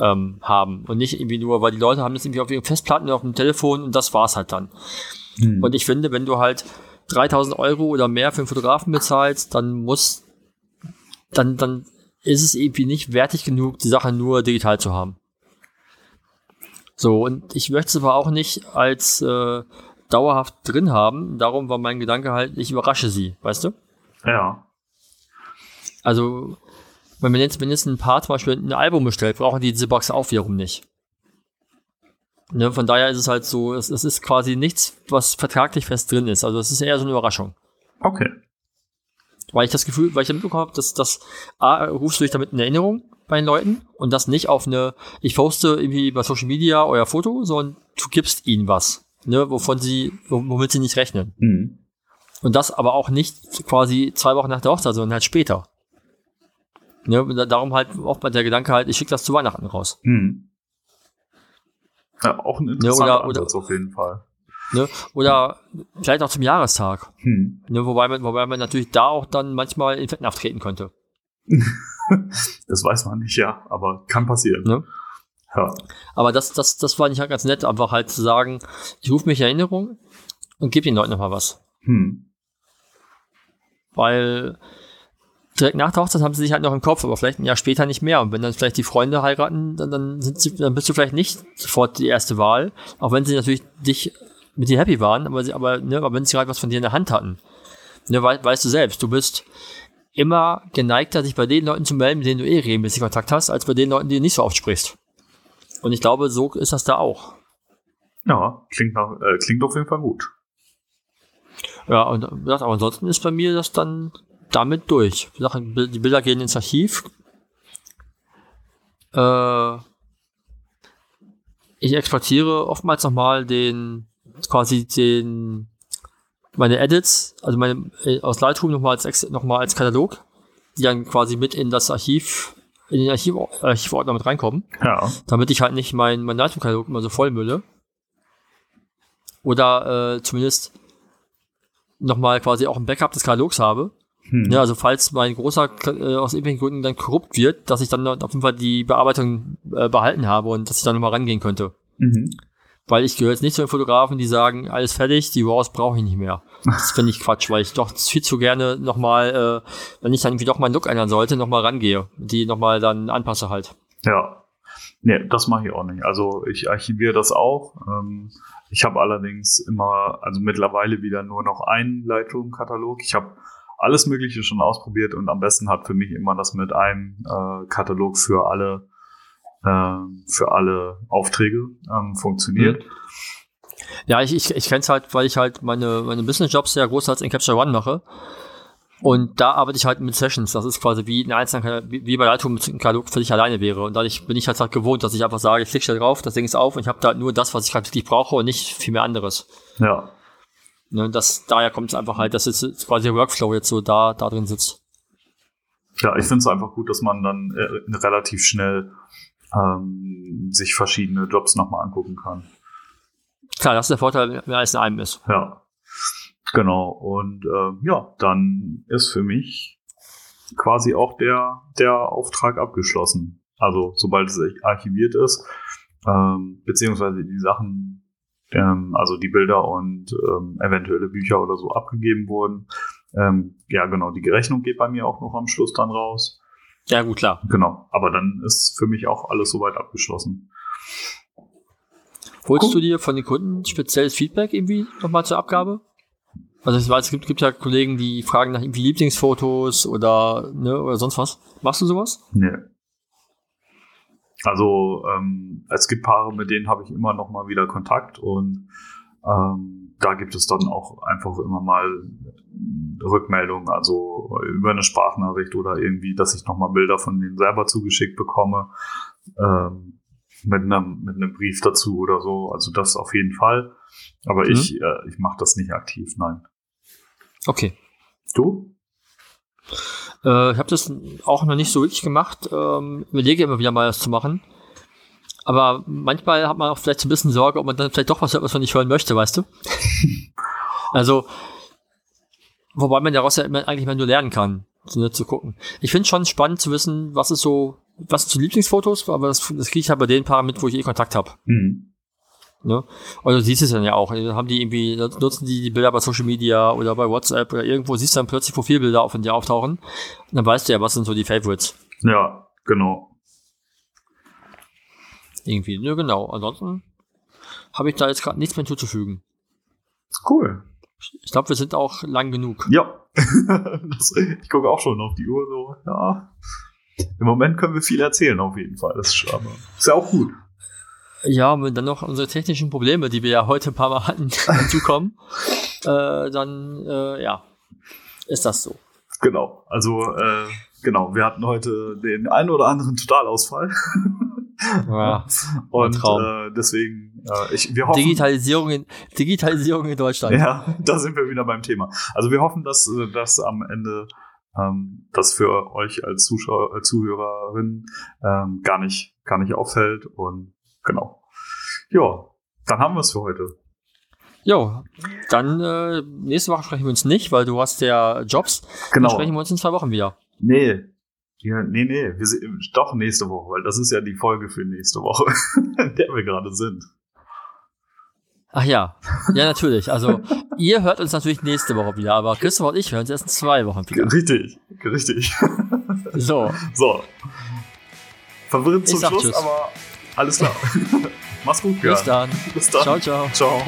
ähm, haben und nicht irgendwie nur, weil die Leute haben das irgendwie auf ihren Festplatten oder auf dem Telefon und das war's halt dann. Hm. Und ich finde, wenn du halt 3000 Euro oder mehr für einen Fotografen bezahlst, dann muss, dann, dann ist es irgendwie nicht wertig genug, die Sache nur digital zu haben. So, und ich möchte es aber auch nicht als äh, dauerhaft drin haben. Darum war mein Gedanke halt, ich überrasche sie, weißt du? Ja. Also, wenn man jetzt, wenn jetzt ein Paar zum Beispiel ein Album bestellt, brauchen die diese Box auch wiederum nicht. Ne, von daher ist es halt so, es, es ist quasi nichts, was vertraglich fest drin ist. Also es ist eher so eine Überraschung. Okay. Weil ich das Gefühl, weil ich ja mitbekommen habe, dass das A, rufst du dich damit in Erinnerung bei den Leuten und das nicht auf eine, ich poste irgendwie bei Social Media euer Foto, sondern du gibst ihnen was, ne, wovon sie, womit sie nicht rechnen. Mhm. Und das aber auch nicht quasi zwei Wochen nach der Hochzeit, sondern halt später. Ne, darum halt oft mal der Gedanke halt, ich schicke das zu Weihnachten raus. Mhm. Ja, auch ein interessanter oder- oder- Ansatz auf jeden Fall. Ne? Oder vielleicht auch zum Jahrestag. Hm. Ne? Wobei, man, wobei man natürlich da auch dann manchmal in Fetten auftreten könnte. [laughs] [laughs] Das weiß man nicht, ja, aber kann passieren. Ne? Ja. Aber das, das, das war nicht halt ganz nett, einfach halt zu sagen, ich rufe mich in Erinnerung und gebe den Leuten nochmal was. Hm. Weil direkt nach der Hochzeit haben sie sich halt noch im Kopf, aber vielleicht ein Jahr später nicht mehr. Und wenn dann vielleicht die Freunde heiraten, dann, dann, sind sie, dann bist du vielleicht nicht sofort die erste Wahl. Auch wenn sie natürlich dich mit dir happy waren, aber, sie, aber, ne, aber wenn sie halt was von dir in der Hand hatten. Ne, wei weißt du selbst, du bist immer geneigter, sich bei den Leuten zu melden, mit denen du eh regelmäßig Kontakt hast, als bei den Leuten, die du nicht so oft sprichst. Und ich glaube, so ist das da auch. Ja, klingt, nach, äh, klingt auf jeden Fall gut. Ja, und gesagt, aber ansonsten ist bei mir das dann damit durch. Die Bilder gehen ins Archiv. Äh, ich exportiere oftmals nochmal den, quasi den, meine Edits, also meine, äh, aus Lightroom nochmal als, Ex- noch mal als Katalog, die dann quasi mit in das Archiv, in den Archiv, Archivordner mit reinkommen Ja. damit ich halt nicht mein, mein Lightroom-Katalog immer so vollmülle. Oder äh, zumindest nochmal quasi auch ein Backup des Katalogs habe. Hm. Ja, also falls mein großer äh, aus irgendwelchen Gründen dann korrupt wird, dass ich dann auf jeden Fall die Bearbeitung äh, behalten habe und dass ich dann nochmal rangehen könnte. Mhm. Weil ich gehöre jetzt nicht zu den Fotografen, die sagen, alles fertig, die RAWs brauche ich nicht mehr. Das finde ich Quatsch, weil ich doch viel zu gerne nochmal, äh, wenn ich dann irgendwie doch meinen Look ändern sollte, nochmal rangehe. Die nochmal dann anpasse halt. Ja. Nee, das mache ich auch nicht. Also ich archiviere das auch. Ähm, ich habe allerdings immer, also mittlerweile wieder nur noch einen Lightroom-Katalog. Ich habe alles Mögliche schon ausprobiert und am besten hat für mich immer das mit einem äh, Katalog für alle äh, für alle Aufträge ähm, funktioniert. Ja, ich, ich, ich kenne es halt, weil ich halt meine, meine Business-Jobs sehr großteils in Capture One mache. Und da arbeite ich halt mit Sessions. Das ist quasi wie ein einzelner, wie, wie bei Lightroom ein Katalog für dich alleine wäre. Und dadurch bin ich halt, halt gewohnt, dass ich einfach sage, ich klicke da drauf, das Ding ist auf und ich habe da halt nur das, was ich gerade wirklich brauche und nicht viel mehr anderes. Ja. Ne, das, daher kommt es einfach halt, dass jetzt quasi der Workflow jetzt so da, da drin sitzt. Ja, ich finde es einfach gut, dass man dann äh, relativ schnell ähm, sich verschiedene Jobs nochmal angucken kann. Klar, das ist der Vorteil, wenn alles in einem ist. Ja, genau. Und ähm, ja, dann ist für mich quasi auch der, der Auftrag abgeschlossen. Also sobald es archiviert ist, ähm, beziehungsweise die Sachen, ähm, also die Bilder und ähm, eventuelle Bücher oder so abgegeben wurden. Ähm, ja, genau, die Rechnung geht bei mir auch noch am Schluss dann raus. Ja, gut, klar. Genau, aber dann ist für mich auch alles soweit abgeschlossen. Holst Cool. du dir von den Kunden spezielles Feedback irgendwie nochmal zur Abgabe? Also ich weiß, es gibt, gibt ja Kollegen, die fragen nach irgendwie Lieblingsfotos oder, ne, oder sonst was. Machst du sowas? Nee. Also ähm, es gibt Paare, mit denen habe ich immer noch mal wieder Kontakt und ähm, da gibt es dann auch einfach immer mal Rückmeldungen, also über eine Sprachnachricht oder irgendwie, dass ich noch mal Bilder von denen selber zugeschickt bekomme ähm, mit einem mit einem Brief dazu oder so. Also das auf jeden Fall. Aber Mhm. ich äh, ich mache das nicht aktiv, nein. Okay. Du? Äh, ich habe das auch noch nicht so wirklich gemacht. Ähm, überlege immer wieder mal das zu machen. Aber manchmal hat man auch vielleicht so ein bisschen Sorge, ob man dann vielleicht doch was hört, was man nicht hören möchte, weißt du? [laughs] also, wobei man daraus ja immer, eigentlich mal nur lernen kann, so, ne, zu gucken. Ich finde schon spannend zu wissen, was ist so, was sind so Lieblingsfotos, aber das, das kriege ich halt bei den Paaren mit, wo ich eh Kontakt habe. Hm. Ne? Und du siehst es dann ja auch. Haben die irgendwie, nutzen die die Bilder bei Social Media oder bei WhatsApp oder irgendwo siehst du dann plötzlich Profilbilder von dir auftauchen. Und dann weißt du ja, was sind so die Favorites. Ja, genau. Irgendwie. Ne, genau. Ansonsten habe ich da jetzt gerade nichts mehr hinzuzufügen. Cool. Ich glaube, wir sind auch lang genug. Ja. [laughs] ich gucke auch schon auf die Uhr so, ja. Im Moment können wir viel erzählen auf jeden Fall. Das ist, schon, ist ja auch gut. Ja, wenn dann noch unsere technischen Probleme, die wir ja heute ein paar Mal hatten, [laughs] hinzukommen, [laughs] äh, dann, äh, ja, ist das so. Genau. Also, äh, genau, wir hatten heute den einen oder anderen Totalausfall. Ja, Und Traum. äh, deswegen, äh, ich, wir hoffen. Digitalisierung in, Digitalisierung in Deutschland. Ja, [laughs] da sind wir wieder beim Thema. Also wir hoffen, dass äh, das am Ende ähm, das für euch als Zuschauer, als Zuhörerin ähm, gar nicht gar nicht auffällt und genau. Ja, dann haben wir es für heute. Jo, dann äh, nächste Woche sprechen wir uns nicht, weil du hast ja Jobs. Dann Genau. sprechen wir uns in zwei Wochen wieder. Nee. Ja, nee, nee, wir sind doch nächste Woche, weil das ist ja die Folge für nächste Woche, [laughs] in der wir gerade sind. Ach ja, ja natürlich. Also ihr hört uns natürlich nächste Woche wieder, aber Christoph und ich hören uns erst in zwei Wochen wieder. Richtig, richtig. [laughs] So, So. Verwirrend zum Schluss, tschüss. aber alles klar. [laughs] Mach's gut, bis dann. Bis dann. Ciao, ciao. Ciao.